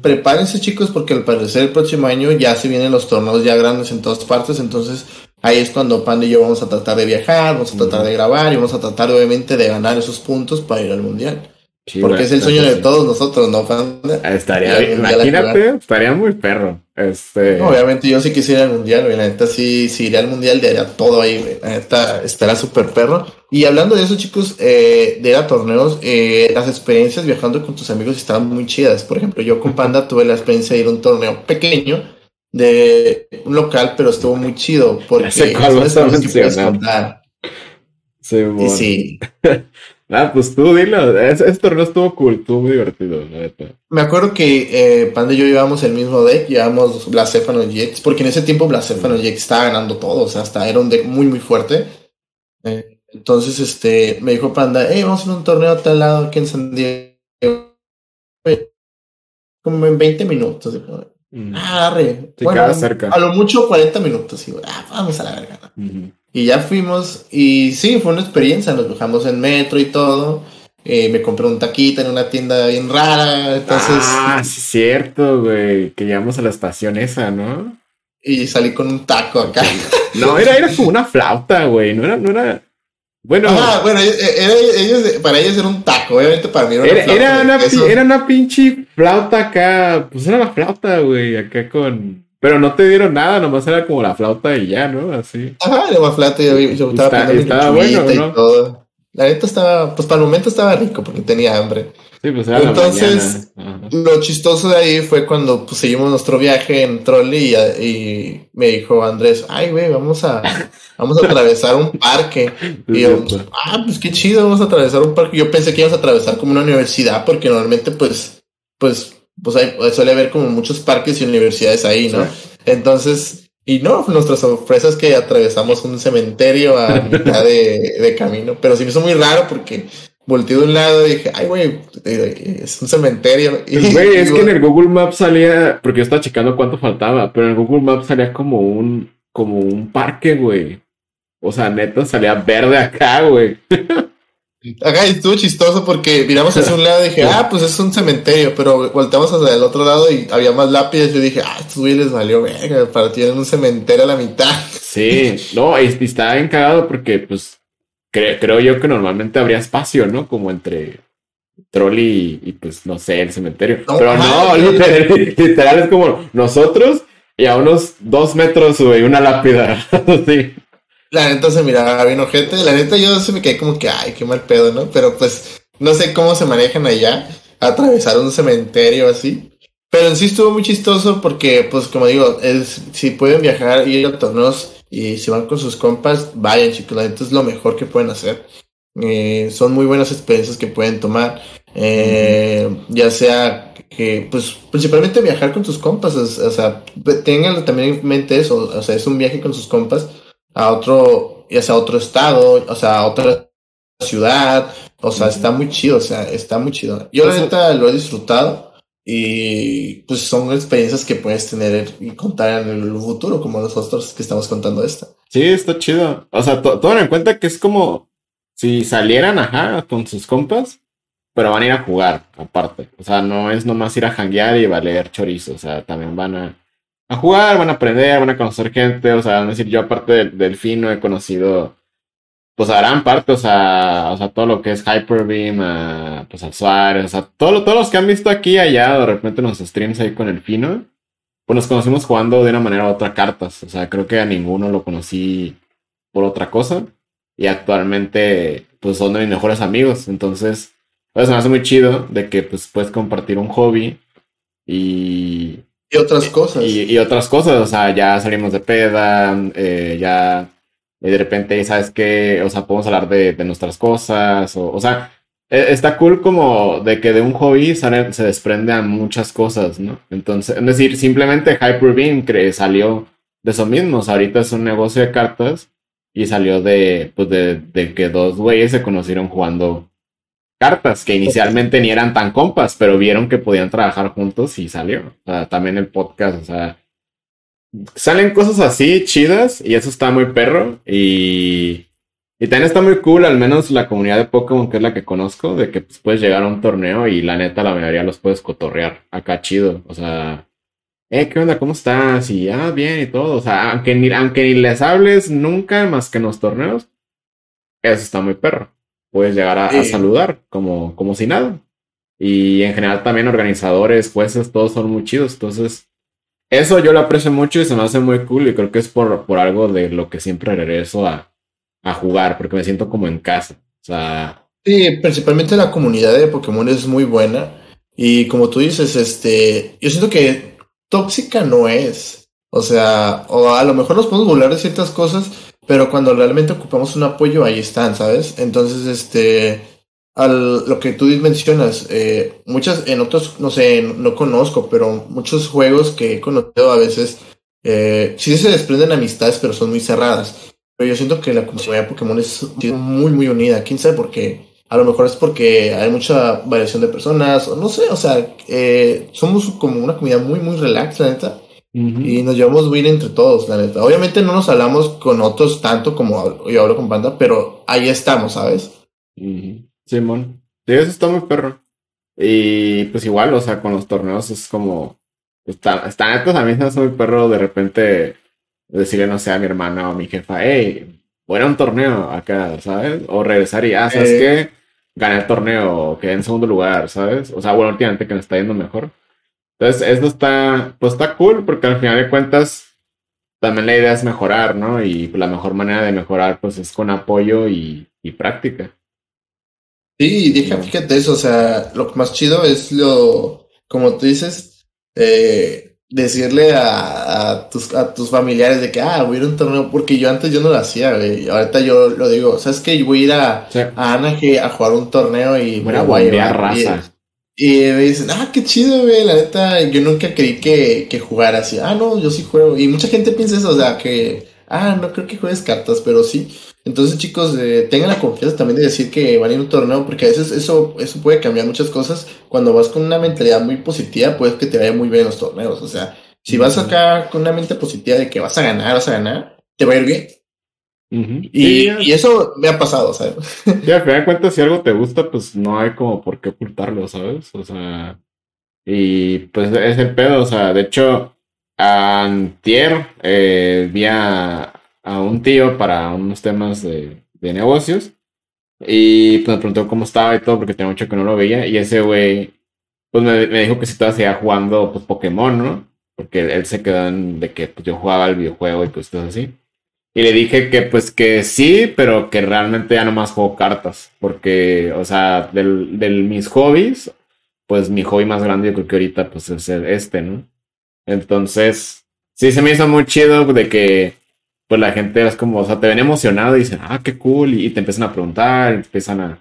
Prepárense chicos porque al parecer el próximo año ya se vienen los torneos ya grandes en todas partes, entonces ahí es cuando Panda y yo vamos a tratar de viajar, vamos a tratar de grabar y vamos a tratar obviamente de ganar esos puntos para ir al mundial. Sí, porque es el sueño de todos nosotros, ¿no, Panda? Estaría bien, imagínate, estaría muy perro. Este... obviamente yo sí quisiera al mundial, güey. La neta sí, sí iría al mundial, de haría todo ahí, güey. La neta estará súper perro. Y hablando de eso, chicos, eh, de ir a torneos, eh, las experiencias viajando con tus amigos estaban muy chidas. Por ejemplo, yo con Panda tuve la experiencia de ir a un torneo pequeño de un local, pero estuvo muy chido porque sé cuál vas a mencionar. Sí, bueno. Y sí. Ah, pues tú dilo. Ese, ese, torneo estuvo cool, estuvo muy divertido, la neta. Me acuerdo que eh, Panda y yo llevábamos el mismo deck, llevábamos Blasphano Jax, porque en ese tiempo Blasphano Jax estaba ganando todo, o sea, hasta era un deck muy, muy fuerte. Eh, entonces, este, me dijo Panda, hey, vamos a hacer un torneo a tal lado aquí en San Diego. Como en 20 minutos. Mm. Ah, arre. Bueno, cerca. A lo mucho 40 minutos. Y, ah, vamos a la verga. Y ya fuimos, y sí, fue una experiencia, nos bajamos en metro y todo. Eh, me compré un taquito en una tienda bien rara, entonces... Ah, sí, cierto, güey, que llegamos a la estación esa, ¿no? Y salí con un taco acá. No, era, era como una flauta, güey, no era, no era... Bueno, bueno, era, ellos, para ellos era un taco, obviamente para mí era una era, flauta. Era una, era una pinche flauta acá, pues era una flauta, güey, acá con... Pero no te dieron nada, nomás era como la flauta y ya, ¿no? Así. Ajá, era más flauta y yo, yo estaba Está, estaba bueno, ¿no? y todo. La neta estaba, pues para el momento estaba rico porque tenía hambre. Sí, pues era Entonces, lo chistoso de ahí fue cuando pues, seguimos nuestro viaje en trolley y, y me dijo Andrés, ay, güey, vamos a, vamos a atravesar un parque. y yo, ah, pues qué chido, vamos a atravesar un parque. Yo pensé que íbamos a atravesar como una universidad porque normalmente, pues, pues pues hay, suele haber como muchos parques y universidades ahí, ¿no? Sí. Entonces, y no, nuestra sorpresa es que atravesamos un cementerio a mitad de, de, camino, pero sí me hizo muy raro porque volteé de un lado y dije, ay, güey, es un cementerio. Y, güey, es que en el Google Maps salía, porque yo estaba checando cuánto faltaba, pero en el Google Maps salía como un, como un parque, güey. O sea, neta, salía verde acá, güey. Acá estuvo chistoso porque miramos hacia un lado y dije, ah, pues es un cementerio, pero volteamos hacia el otro lado y había más lápidas. Yo dije, ah, estos güeyes les valió verga, para tienen un cementerio a la mitad. Sí, no, y está encagado porque, pues, cre creo yo que normalmente habría espacio, ¿no? Como entre troll y, y pues, no sé, el cementerio. No, pero no, literal, literal, es como nosotros y a unos dos metros, güey, una lápida. sí. La neta se miraba bien ojete. La neta yo se me quedé como que, ay, qué mal pedo, ¿no? Pero pues no sé cómo se manejan allá. Atravesar un cementerio así. Pero en sí estuvo muy chistoso porque, pues como digo, es, si pueden viajar y ir a torneos y si van con sus compas, vayan chicos. La neta es lo mejor que pueden hacer. Eh, son muy buenas experiencias que pueden tomar. Eh, mm. Ya sea que, pues, principalmente viajar con tus compas. O, o sea, tengan también en mente eso. O sea, es un viaje con sus compas a otro, ya sea otro estado, o sea, a otra ciudad, o sea, uh -huh. está muy chido, o sea, está muy chido. Yo la neta lo he disfrutado y pues son experiencias que puedes tener y contar en el futuro, como nosotros que estamos contando esta. Sí, está chido. O sea, to tomen en cuenta que es como si salieran, ajá, con sus compas, pero van a ir a jugar aparte. O sea, no es nomás ir a janguear y valer chorizo, o sea, también van a a jugar, van a aprender, van a conocer gente, o sea, decir, yo aparte del, del fino he conocido pues a gran parte, o sea, o sea, todo lo que es Hyperbeam, a, pues a Suárez, o sea, todo, todos los que han visto aquí y allá, de repente en los streams ahí con el fino, pues nos conocimos jugando de una manera u otra cartas, o sea, creo que a ninguno lo conocí por otra cosa, y actualmente, pues son de mis mejores amigos, entonces, pues me hace muy chido de que pues puedes compartir un hobby y... Y otras cosas. Y, y otras cosas, o sea, ya salimos de peda, eh, ya y de repente, ¿sabes qué? O sea, podemos hablar de, de nuestras cosas, o, o sea, e, está cool como de que de un hobby sale, se desprende a muchas cosas, ¿no? Entonces, es decir, simplemente Hyperbeam que salió de eso mismo, o sea, ahorita es un negocio de cartas y salió de, pues de, de que dos güeyes se conocieron jugando cartas, que inicialmente ni eran tan compas, pero vieron que podían trabajar juntos y salió. O sea, también el podcast, o sea, salen cosas así chidas y eso está muy perro y, y también está muy cool, al menos la comunidad de Pokémon que es la que conozco, de que pues, puedes llegar a un torneo y la neta la mayoría los puedes cotorrear acá chido, o sea, eh, ¿qué onda? ¿Cómo estás? Y ah, bien y todo, o sea, aunque ni, aunque ni les hables nunca más que en los torneos, eso está muy perro. Puedes llegar a, a saludar como, como si nada. Y en general también organizadores, jueces, todos son muy chidos. Entonces, eso yo lo aprecio mucho y se me hace muy cool y creo que es por, por algo de lo que siempre regreso a, a jugar, porque me siento como en casa. O sea... Sí, principalmente la comunidad de Pokémon es muy buena y como tú dices, este, yo siento que tóxica no es. O sea, o a lo mejor nos podemos burlar de ciertas cosas, pero cuando realmente ocupamos un apoyo, ahí están, ¿sabes? Entonces, este, al, lo que tú mencionas, eh, muchas, en otros, no sé, no conozco, pero muchos juegos que he conocido a veces, eh, sí se desprenden amistades, pero son muy cerradas. Pero yo siento que la comunidad de Pokémon es muy, muy unida. ¿Quién sabe por qué? A lo mejor es porque hay mucha variación de personas, o no sé, o sea, eh, somos como una comunidad muy, muy relax, la neta. Y nos llevamos bien entre todos, la neta. Obviamente no nos hablamos con otros tanto como yo hablo con Panda, pero ahí estamos, ¿sabes? Simón. Sí, eso está muy perro. Y pues igual, o sea, con los torneos es como. Está, está netos, a mí se hace muy perro de repente decirle, no sé, a mi hermana o a mi jefa, hey, voy a un torneo acá, ¿sabes? O regresar y, ah, ¿sabes eh. qué? Gané el torneo, quedé en segundo lugar, ¿sabes? O sea, bueno, últimamente que me está yendo mejor. Entonces, esto está, pues está cool, porque al final de cuentas, también la idea es mejorar, ¿no? Y la mejor manera de mejorar, pues es con apoyo y, y práctica. Sí, deja, fíjate eso, o sea, lo más chido es lo, como tú dices, eh, decirle a, a, tus, a tus familiares de que, ah, voy a ir a un torneo, porque yo antes yo no lo hacía, güey, ahorita yo lo digo, ¿sabes? Yo voy a ir a, a Anaheim a jugar un torneo y voy a guayar raza. Y, me dicen, ah, qué chido, güey, la neta, yo nunca creí que, que jugara así, ah, no, yo sí juego, y mucha gente piensa eso, o sea, que, ah, no creo que juegues cartas, pero sí, entonces, chicos, eh, tengan la confianza también de decir que van a ir a un torneo, porque a veces eso, eso puede cambiar muchas cosas. Cuando vas con una mentalidad muy positiva, puede que te vaya muy bien en los torneos. O sea, si vas acá con una mente positiva de que vas a ganar, vas a ganar, te va a ir bien. Y, y, eso me ha pasado, ¿sabes? Sí, al final de cuentas, si algo te gusta, pues no hay como por qué ocultarlo, ¿sabes? O sea, y pues es el pedo, o sea, de hecho, antier eh, vi a, a un tío para unos temas de, de negocios. Y pues me preguntó cómo estaba y todo, porque tenía mucho que no lo veía. Y ese güey, pues me, me, dijo que si todavía seguía jugando pues, Pokémon, ¿no? Porque él, se quedó en de que pues, yo jugaba al videojuego y cosas así. Y le dije que pues que sí, pero que realmente ya no más juego cartas. Porque, o sea, del, del mis hobbies, pues mi hobby más grande yo creo que ahorita pues es este, ¿no? Entonces, sí se me hizo muy chido de que pues la gente es como, o sea, te ven emocionado y dicen, ah, qué cool, y, te empiezan a preguntar, empiezan a,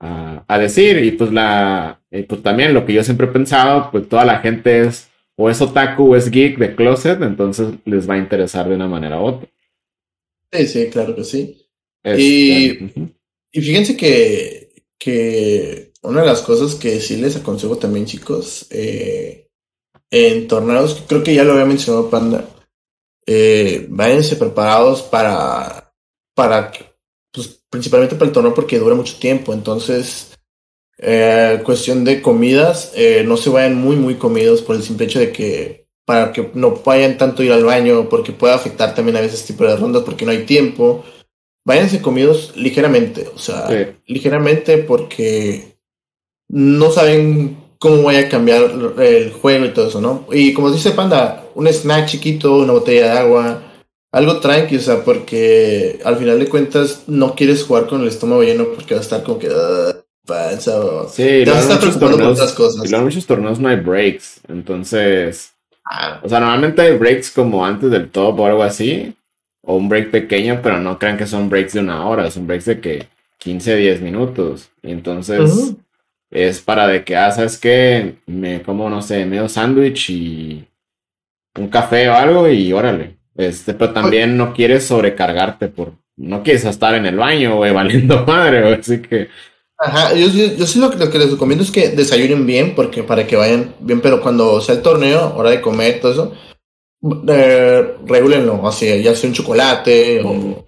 a, a, decir, y pues la, y pues también lo que yo siempre he pensado, pues toda la gente es, o es otaku o es geek de closet, entonces les va a interesar de una manera u otra. Sí, sí, claro que sí. y, y fíjense que, que una de las cosas que sí les aconsejo también, chicos, eh, en torneos, creo que ya lo había mencionado Panda, eh, váyanse preparados para, para, pues principalmente para el torneo porque dura mucho tiempo. Entonces, eh, cuestión de comidas, eh, no se vayan muy, muy comidos por el simple hecho de que para que no vayan tanto ir al baño, porque puede afectar también a veces este tipo de rondas porque no hay tiempo. Váyanse comidos ligeramente, o sea, ligeramente porque no saben cómo vaya a cambiar el juego y todo eso, ¿no? Y como dice Panda, un snack chiquito, una botella de agua, algo tranqui, o sea, porque al final de cuentas no quieres jugar con el estómago lleno porque va a estar como que... Uh, panza, sí, te vas a estar preocupando por otras cosas. Y en muchos torneos no hay breaks, entonces... Ah. O sea, normalmente hay breaks como antes del top o algo así, o un break pequeño, pero no crean que son breaks de una hora, son breaks de que 15, 10 minutos. Y entonces es para de que, ah, ¿sabes qué? Me como, no sé, medio sándwich y un café o algo y órale. Este, pero también no quieres sobrecargarte por, no quieres estar en el baño, güey, valiendo madre, así que... Ajá, yo, yo, sí lo, que les recomiendo es que desayunen bien, porque para que vayan bien, pero cuando sea el torneo, hora de comer, todo eso, eh, así, ya sea un chocolate o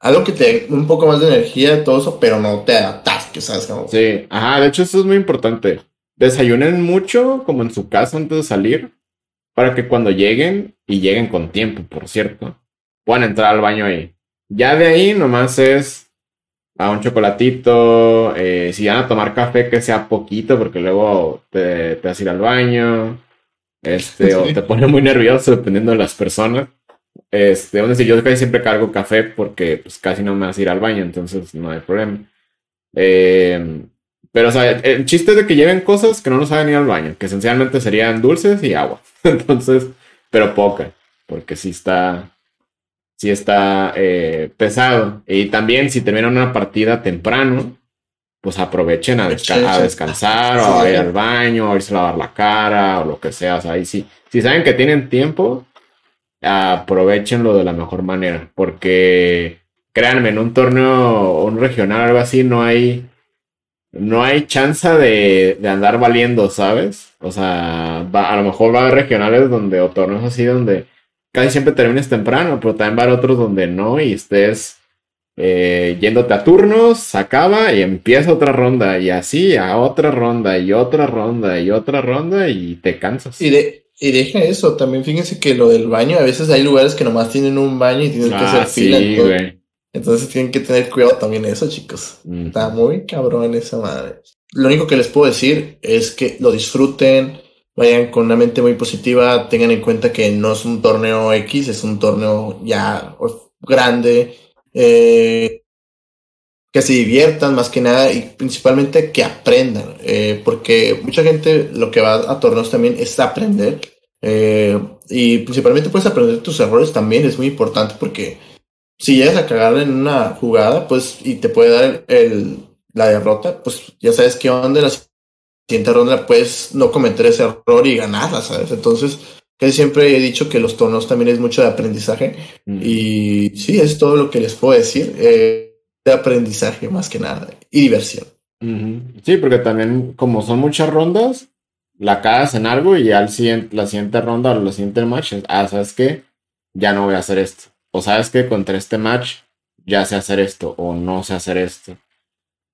algo que te dé un poco más de energía, todo eso, pero no te atasques, ¿sabes? Sí, ajá, de hecho eso es muy importante. Desayunen mucho, como en su casa antes de salir, para que cuando lleguen, y lleguen con tiempo, por cierto, puedan entrar al baño ahí. Ya de ahí nomás es a un chocolatito, eh, si van a tomar café que sea poquito, porque luego te, te vas a ir al baño, este, o te pone muy nervioso dependiendo de las personas. Este, decir, yo casi siempre cargo café porque pues casi no me vas a ir al baño, entonces no hay problema. Eh, pero, o sea, el chiste es de que lleven cosas que no nos hagan ir al baño, que esencialmente serían dulces y agua. Entonces, pero poca, porque sí está, sí está eh, pesado. Y también si terminan una partida temprano, pues aprovechen a, descansar o a ir al baño, o irse a lavar la cara o lo que sea. O sea, ahí sí, si saben que tienen tiempo, aprovechenlo de la mejor manera, porque créanme, en un torneo un regional o algo así no hay no hay chance de, andar valiendo, ¿sabes? O sea, a lo mejor va a haber regionales donde, o torneos así, donde casi siempre termines temprano, pero también va a haber otros donde no y estés eh, yéndote a turnos, acaba y empieza otra ronda, y así a otra ronda, y otra ronda, y otra ronda, y te cansas. Y, de, y deja eso, también fíjense que lo del baño, a veces hay lugares que nomás tienen un baño y tienen que hacer ah, fila. Entonces tienen que tener cuidado también eso, chicos. Está muy cabrón esa madre. Lo único que les puedo decir es que lo disfruten, vayan con una mente muy positiva, tengan en cuenta que no es un torneo X, es un torneo ya grande, eh, que se diviertan más que nada y principalmente que aprendan, eh, porque mucha gente lo que va a torneos también es aprender eh, y principalmente puedes aprender tus errores también, es muy importante porque si llegas a cagar en una jugada, pues, y te puede dar el, la derrota, pues ya sabes qué onda en la siguiente ronda puedes no cometer ese error y ganarla, ¿sabes? Entonces, casi siempre he dicho que los torneos también es mucho de aprendizaje y sí, es todo lo que les puedo decir, eh, de aprendizaje más que nada y diversión. Sí, porque también como son muchas rondas, la cagas en algo y al siguiente, la siguiente ronda o la siguiente match, ah, ¿sabes qué? Ya no voy a hacer esto o sabes que contra este match ya sé hacer esto o no sé hacer esto.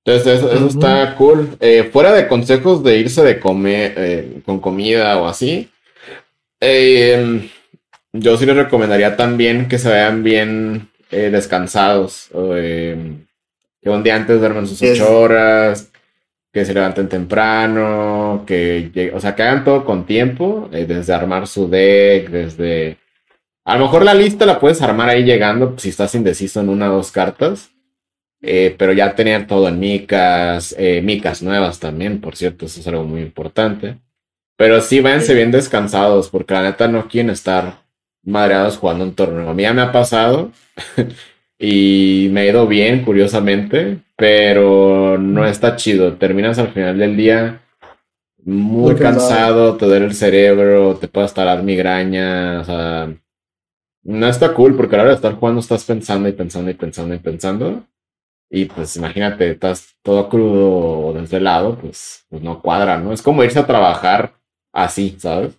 Entonces eso, está cool. Eh, fuera de consejos de irse de comer eh, con comida o así, eh, yo sí les recomendaría también que se vean bien descansados. que un día antes duerman sus ocho horas, que se levanten temprano, que, o sea, que hagan todo con tiempo, desde armar su deck, desde a lo mejor la lista la puedes armar ahí llegando si estás indeciso en una o dos cartas. Eh, pero ya tener todo en micas, eh, micas nuevas también, por cierto, eso es algo muy importante. Pero sí, váyanse bien descansados, porque la neta no quieren estar madreados jugando un torneo. A mí ya me ha pasado y me ha ido bien, curiosamente, pero no está chido. Terminas al final del día muy, cansado, te duele el cerebro, te puede estar migraña, o sea, no está cool porque a la hora de estar jugando estás pensando y pensando y pensando y pensando. Y pues imagínate, estás todo crudo o desvelado, pues, pues no cuadra, ¿no? Es como irse a trabajar así, ¿sabes?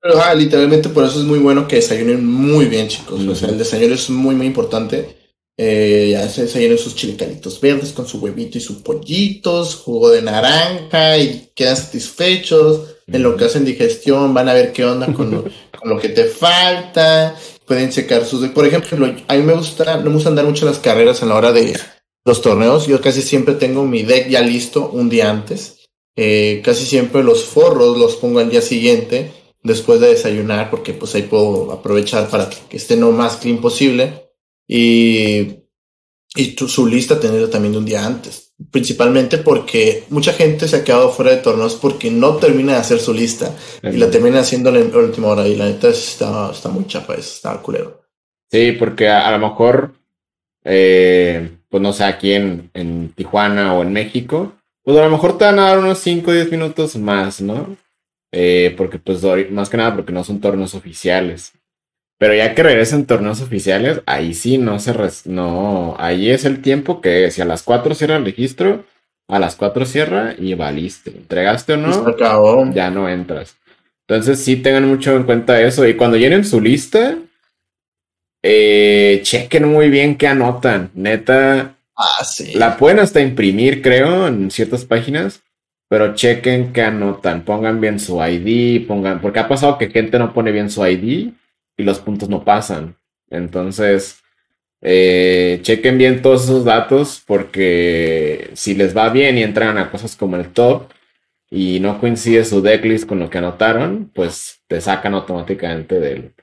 Pero ah, literalmente por eso es muy bueno que desayunen muy bien, chicos. O sea, el desayuno es muy, muy importante. Eh, ya se desayunen sus chilicalitos verdes con su huevito y sus pollitos, jugo de naranja y quedan satisfechos. en lo que hacen digestión, van a ver qué onda con lo, con lo que te falta, pueden checar sus... Por ejemplo, a mí me gusta, no me gusta andar mucho las carreras en la hora de los torneos, yo casi siempre tengo mi deck ya listo un día antes, eh, casi siempre los forros los pongo al día siguiente, después de desayunar, porque pues ahí puedo aprovechar para que esté lo más clean posible, y y su lista tenerla también de un día antes. Principalmente porque mucha gente se ha quedado fuera de torneos porque no termina de hacer su lista y la termina haciendo en la última hora. Y la neta está, está muy chapa, está culero. Sí, porque a, lo mejor, eh, pues no sé, aquí en, en, Tijuana o en México, pues a lo mejor te van a dar unos 5 o 10 minutos más, ¿no? Eh, porque pues más que nada porque no son torneos oficiales. Pero ya que regresen torneos oficiales, ahí sí no se... no, ahí es el tiempo que si a las 4 cierra el registro, a las 4 cierra y valiste. ¿Entregaste o no? Ya no entras. Entonces sí tengan mucho en cuenta eso. Y cuando llenen su lista, eh, chequen muy bien qué anotan. Neta. Ah, sí. La pueden hasta imprimir, creo, en ciertas páginas. Pero chequen qué anotan. Pongan bien su ID. Pongan. Porque ha pasado que gente no pone bien su ID y los puntos no pasan. Entonces, eh, chequen bien todos esos datos porque si les va bien y entran a cosas como el top y no coincide su decklist con lo que anotaron, pues te sacan automáticamente del,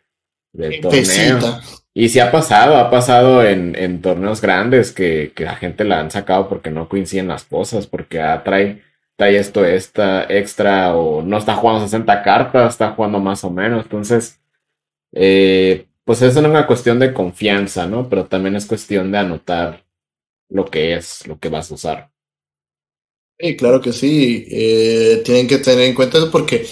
del torneo. Y si ha pasado, ha pasado en, torneos grandes que, que, la gente la han sacado porque no coinciden las cosas, porque ah, trae, trae esto, esta extra, o no está jugando 60 cartas, está jugando más o menos. Entonces, eh, pues es una cuestión de confianza, ¿no? Pero también es cuestión de anotar lo que es, lo que vas a usar. Sí, claro que sí. Eh, tienen que tener en cuenta eso porque,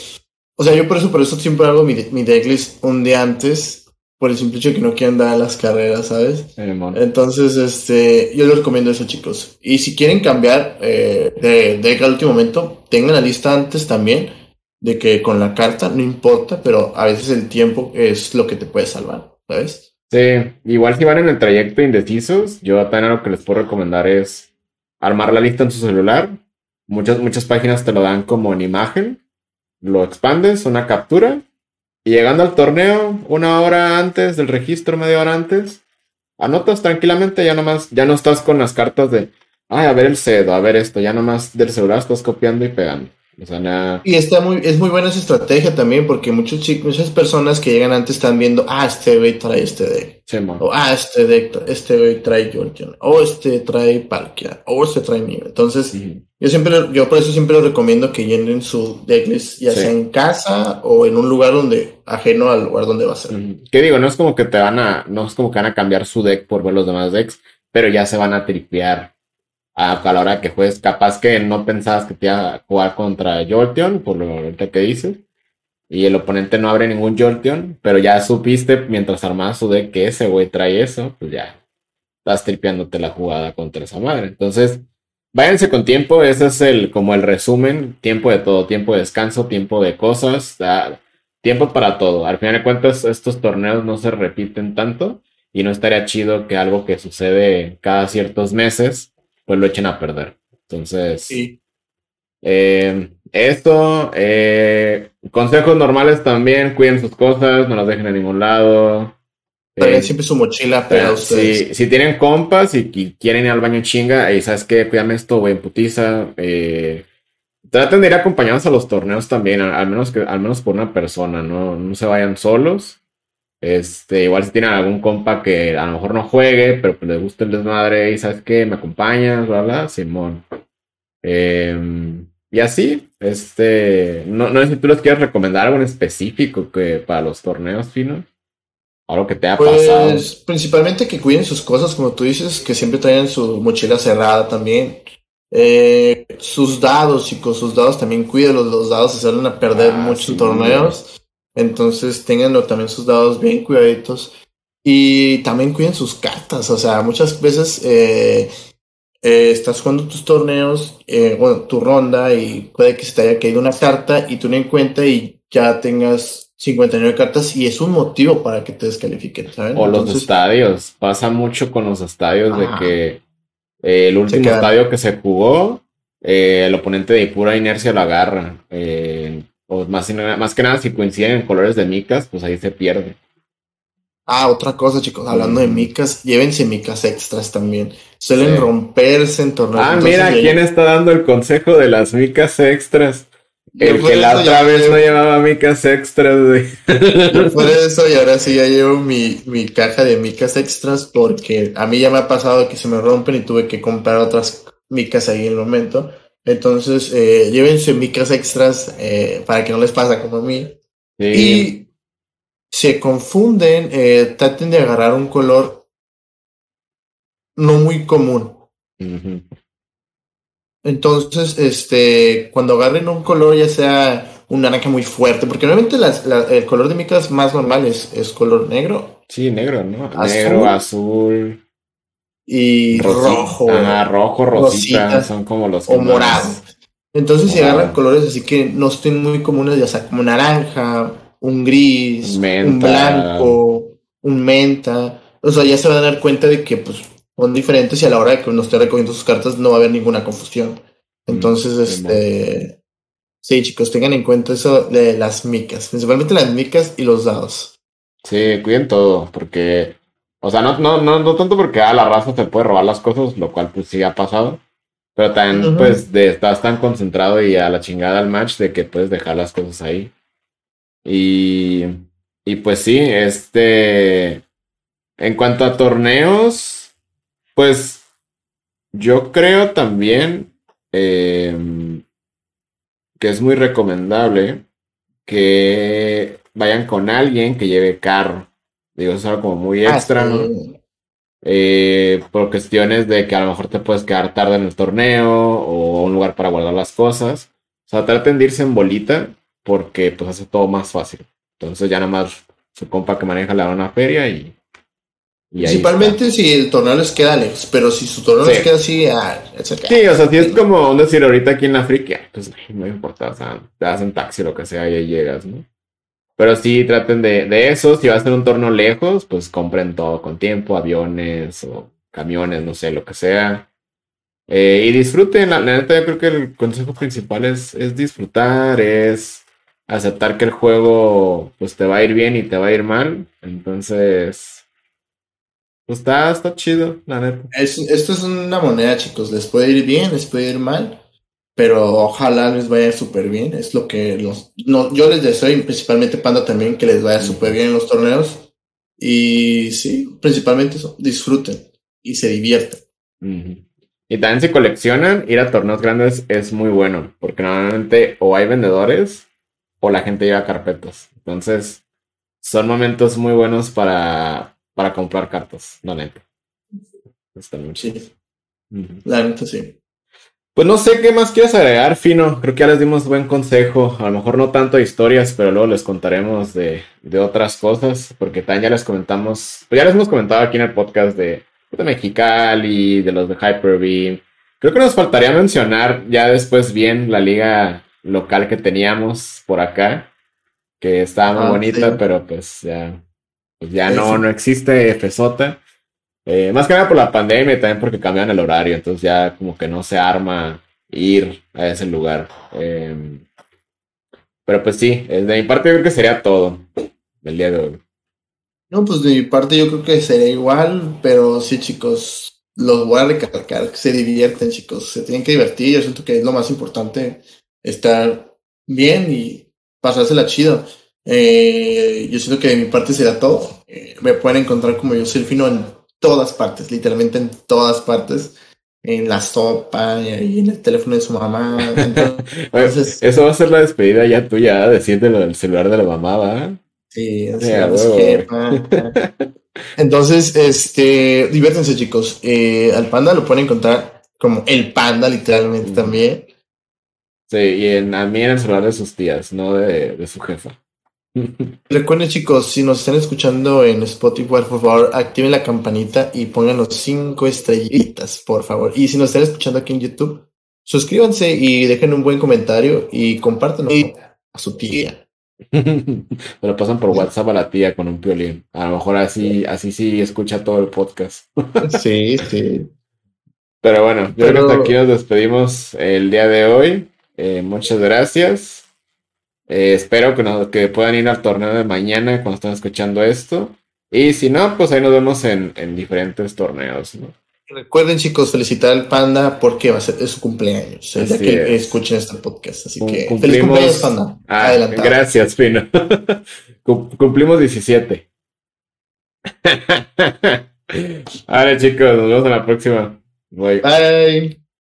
o sea, yo por eso, por eso siempre hago mi, mi decklist un día antes, por el simple hecho de que no quieren dar las carreras, ¿sabes? Entonces, este, yo les recomiendo eso, chicos. Y si quieren cambiar eh, de deck al último momento, tengan la lista antes también de que con la carta no importa, pero a veces el tiempo es lo que te puede salvar, ¿sabes? Sí, igual si van en el trayecto indecisos, yo también lo que les puedo recomendar es armar la lista en su celular. Muchas, muchas páginas te lo dan como en imagen, lo expandes, una captura, y llegando al torneo, una hora antes del registro, media hora antes, anotas tranquilamente, ya nomás, ya no estás con las cartas de, ay, a ver el cedo, a ver esto, ya nomás del celular estás copiando y pegando. Y está muy, es muy buena esa estrategia también, porque muchos chicos, muchas personas que llegan antes están viendo, ah, este güey trae este deck. o ah, este deck, este güey trae Georgian. O este trae Palkia. O este trae Nive. Entonces, yo siempre, yo por eso siempre les recomiendo que llenen su decklist, ya sea en casa o en un lugar donde, ajeno al lugar donde va a ser. ¿Qué digo? No es como que te van a, no es como que van a cambiar su deck por ver los demás decks, pero ya se van a tripear a, la hora que juegues, capaz que no pensabas que te iba a jugar contra Jolteon, por lo que dices, y el oponente no abre ningún Jolteon, pero ya supiste mientras armabas su deck que ese güey trae eso, pues ya estás tripeándote la jugada contra esa madre. Entonces, váyanse con tiempo, ese es el como el resumen, tiempo de todo, tiempo de descanso, tiempo de cosas, tiempo para todo. Al final de cuentas, estos torneos no se repiten tanto y no estaría chido que algo que sucede cada ciertos meses pues lo echen a perder. Entonces, sí. Eh, esto, eh, consejos normales también, cuiden sus cosas, no las dejen en ningún lado. Eh, siempre su mochila pero Si, si, tienen compas y, quieren ir al baño chinga, y sabes qué, cuídame esto, güey, putiza. traten de ir acompañados a los torneos también, al, menos que, al menos por una persona, ¿no? No se vayan solos. Este, igual si tienen algún compa que a lo mejor no juegue, pero pues le gusta el desmadre y sabes qué, me acompañas, bla, bla, Simón. Em, y así, este, no, no sé si tú les quieres recomendar algo en específico que para los torneos finos. Algo que te ha pues, pasado. Principalmente que cuiden sus cosas, como tú dices, que siempre traigan su mochila cerrada también. Eh, sus dados, chicos, sus dados también cuídenlos. Los dados se salen a perder ah, muchos torneos. Entonces tenganlo también sus dados bien cuidaditos. Y también cuiden sus cartas. O sea, muchas veces eh, eh, estás jugando tus torneos, eh, bueno, tu ronda, y puede que se te haya caído una carta y tú no en cuenta y ya tengas 59 cartas y es un motivo para que te descalifiquen, O los estadios. Pasa mucho con los estadios de que el último estadio que se jugó, el oponente de pura inercia lo agarra. O más, más que nada, si coinciden en colores de micas, pues ahí se pierde. Ah, otra cosa, chicos, hablando de micas, llévense micas extras también. Suelen romperse en torno Ah, mira, ¿quién está dando el consejo de las micas extras? El que la otra vez no llevaba micas extras, güey. por eso, y ahora sí ya llevo mi, mi, caja de micas extras, porque a mí ya me ha pasado que se me rompen y tuve que comprar otras micas ahí en el momento. Entonces, eh, llévense micas extras eh, para que no les pase como a mí. Y se confunden, eh, traten de agarrar un color no muy común. Entonces, este, cuando agarren un color, ya sea un naranja muy fuerte, porque normalmente el color de micas más normal es, es color negro. Sí, negro, ¿no? negro, azul. Y rojo. Ah, rojo, rosita, son como los. O morado. Entonces, si agarran colores así que no estén muy comunes, ya sea como naranja, un gris, un blanco, un menta. O sea, ya se van a dar cuenta de que pues son diferentes y a la hora de que uno esté recogiendo sus cartas no va a haber ninguna confusión. Entonces, mm, este... Sí, chicos, tengan en cuenta eso de las micas, principalmente las micas y los dados. Sí, cuiden todo, porque, o sea, no, no, no, no tanto porque a la raza te puede robar las cosas, lo cual pues sí ha pasado, pero también pues de, estás tan concentrado y a la chingada al match de que puedes dejar las cosas ahí. Y, y pues sí, este, en cuanto a torneos, pues yo creo también em, que es muy recomendable que vayan con alguien que lleve carro. Digo, eso es algo como muy ah, extra, ¿no? Eh, por cuestiones de que a lo mejor te puedes quedar tarde en el torneo o un lugar para guardar las cosas. O sea, traten de irse en bolita porque pues hace todo más fácil. Entonces ya nada más su compa que maneja la una feria y... Principalmente si el torneo les queda lejos, pero si su torneo les queda así, ah, Sí, o sea, si es como decir ahorita aquí en la África, pues no importa, o sea, te hacen taxi o lo que sea y ahí llegas, ¿no? Pero sí traten de, de eso, si va a ser un torneo lejos, pues compren todo con tiempo, aviones o camiones, no sé, lo que sea. Eh, y disfruten, la, la, neta yo creo que el consejo principal es, es disfrutar, es aceptar que el juego pues te va a ir bien y te va a ir mal. Entonces, pues está, está chido, la neta. esto es una moneda, chicos. Les puede ir bien, les puede ir mal. Pero ojalá les vaya súper bien. Es lo que los, no, yo les deseo, principalmente Panda también, que les vaya súper bien en los torneos. Y sí, principalmente eso, disfruten y se diviertan. Y también si coleccionan, ir a torneos grandes es muy bueno, porque normalmente o hay vendedores o la gente lleva carpetas. Entonces, son momentos muy buenos para, para comprar cartas, la neta. Muy sí. La neta sí. Pues no sé qué más quieres agregar, Fino. Creo que ya les dimos buen consejo. A lo mejor no tanto de historias, pero luego les contaremos de, de otras cosas, porque también ya les comentamos, pues ya les hemos comentado aquí en el podcast de, de Mexicali, de los de Hyper-V. Creo que nos faltaría mencionar ya después bien la liga local que teníamos por acá, que estaba muy ah, bonita, pero pues ya, pues ya no, no existe FSOTA. Eh, más que nada por la pandemia también porque cambiaron el horario, entonces ya como que no se arma ir a ese lugar. Em, pero pues sí, de mi parte yo creo que sería todo el día de hoy. No, pues de mi parte yo creo que sería igual, pero sí chicos, los voy a recalcar, se divierten chicos, se tienen que divertir, yo siento que es lo más importante estar bien y pasársela chido. Eh, yo siento que de mi parte será todo. Eh, me pueden encontrar como yo soy fino en todas partes, literalmente en todas partes. En la sopa y en el teléfono de su mamá. Entonces, Eso va a ser la despedida ya tuya, decirte del celular de la mamá, ¿va? Sí, Entonces, este, diviértanse chicos. Eh, al panda lo pueden encontrar como el panda, literalmente también. Sí, y en, a mí en el celular de sus tías, no de, de su jefa. Recuerden chicos, si nos están escuchando en Spotify, por favor, activen la campanita y pongan los cinco estrellitas, por favor. Y si nos están escuchando aquí en YouTube, suscríbanse y dejen un buen comentario y compártanlo a su tía. Me lo pasan por WhatsApp a la tía con un violín. A lo mejor así, así sí escucha todo el podcast. sí, sí. Pero bueno, yo creo que aquí nos despedimos el día de hoy. Eh, muchas gracias. Eh, espero que, que puedan ir al torneo de mañana cuando estén escuchando esto. Y si no, pues ahí nos vemos en, diferentes torneos, ¿no? Recuerden, chicos, felicitar al Panda porque va a ser su cumpleaños. El día que escuchen este podcast. Así que feliz cumpleaños, Panda. Ah, gracias, Pino. Cumplimos 17. Vale, chicos, nos vemos en la próxima. Bye.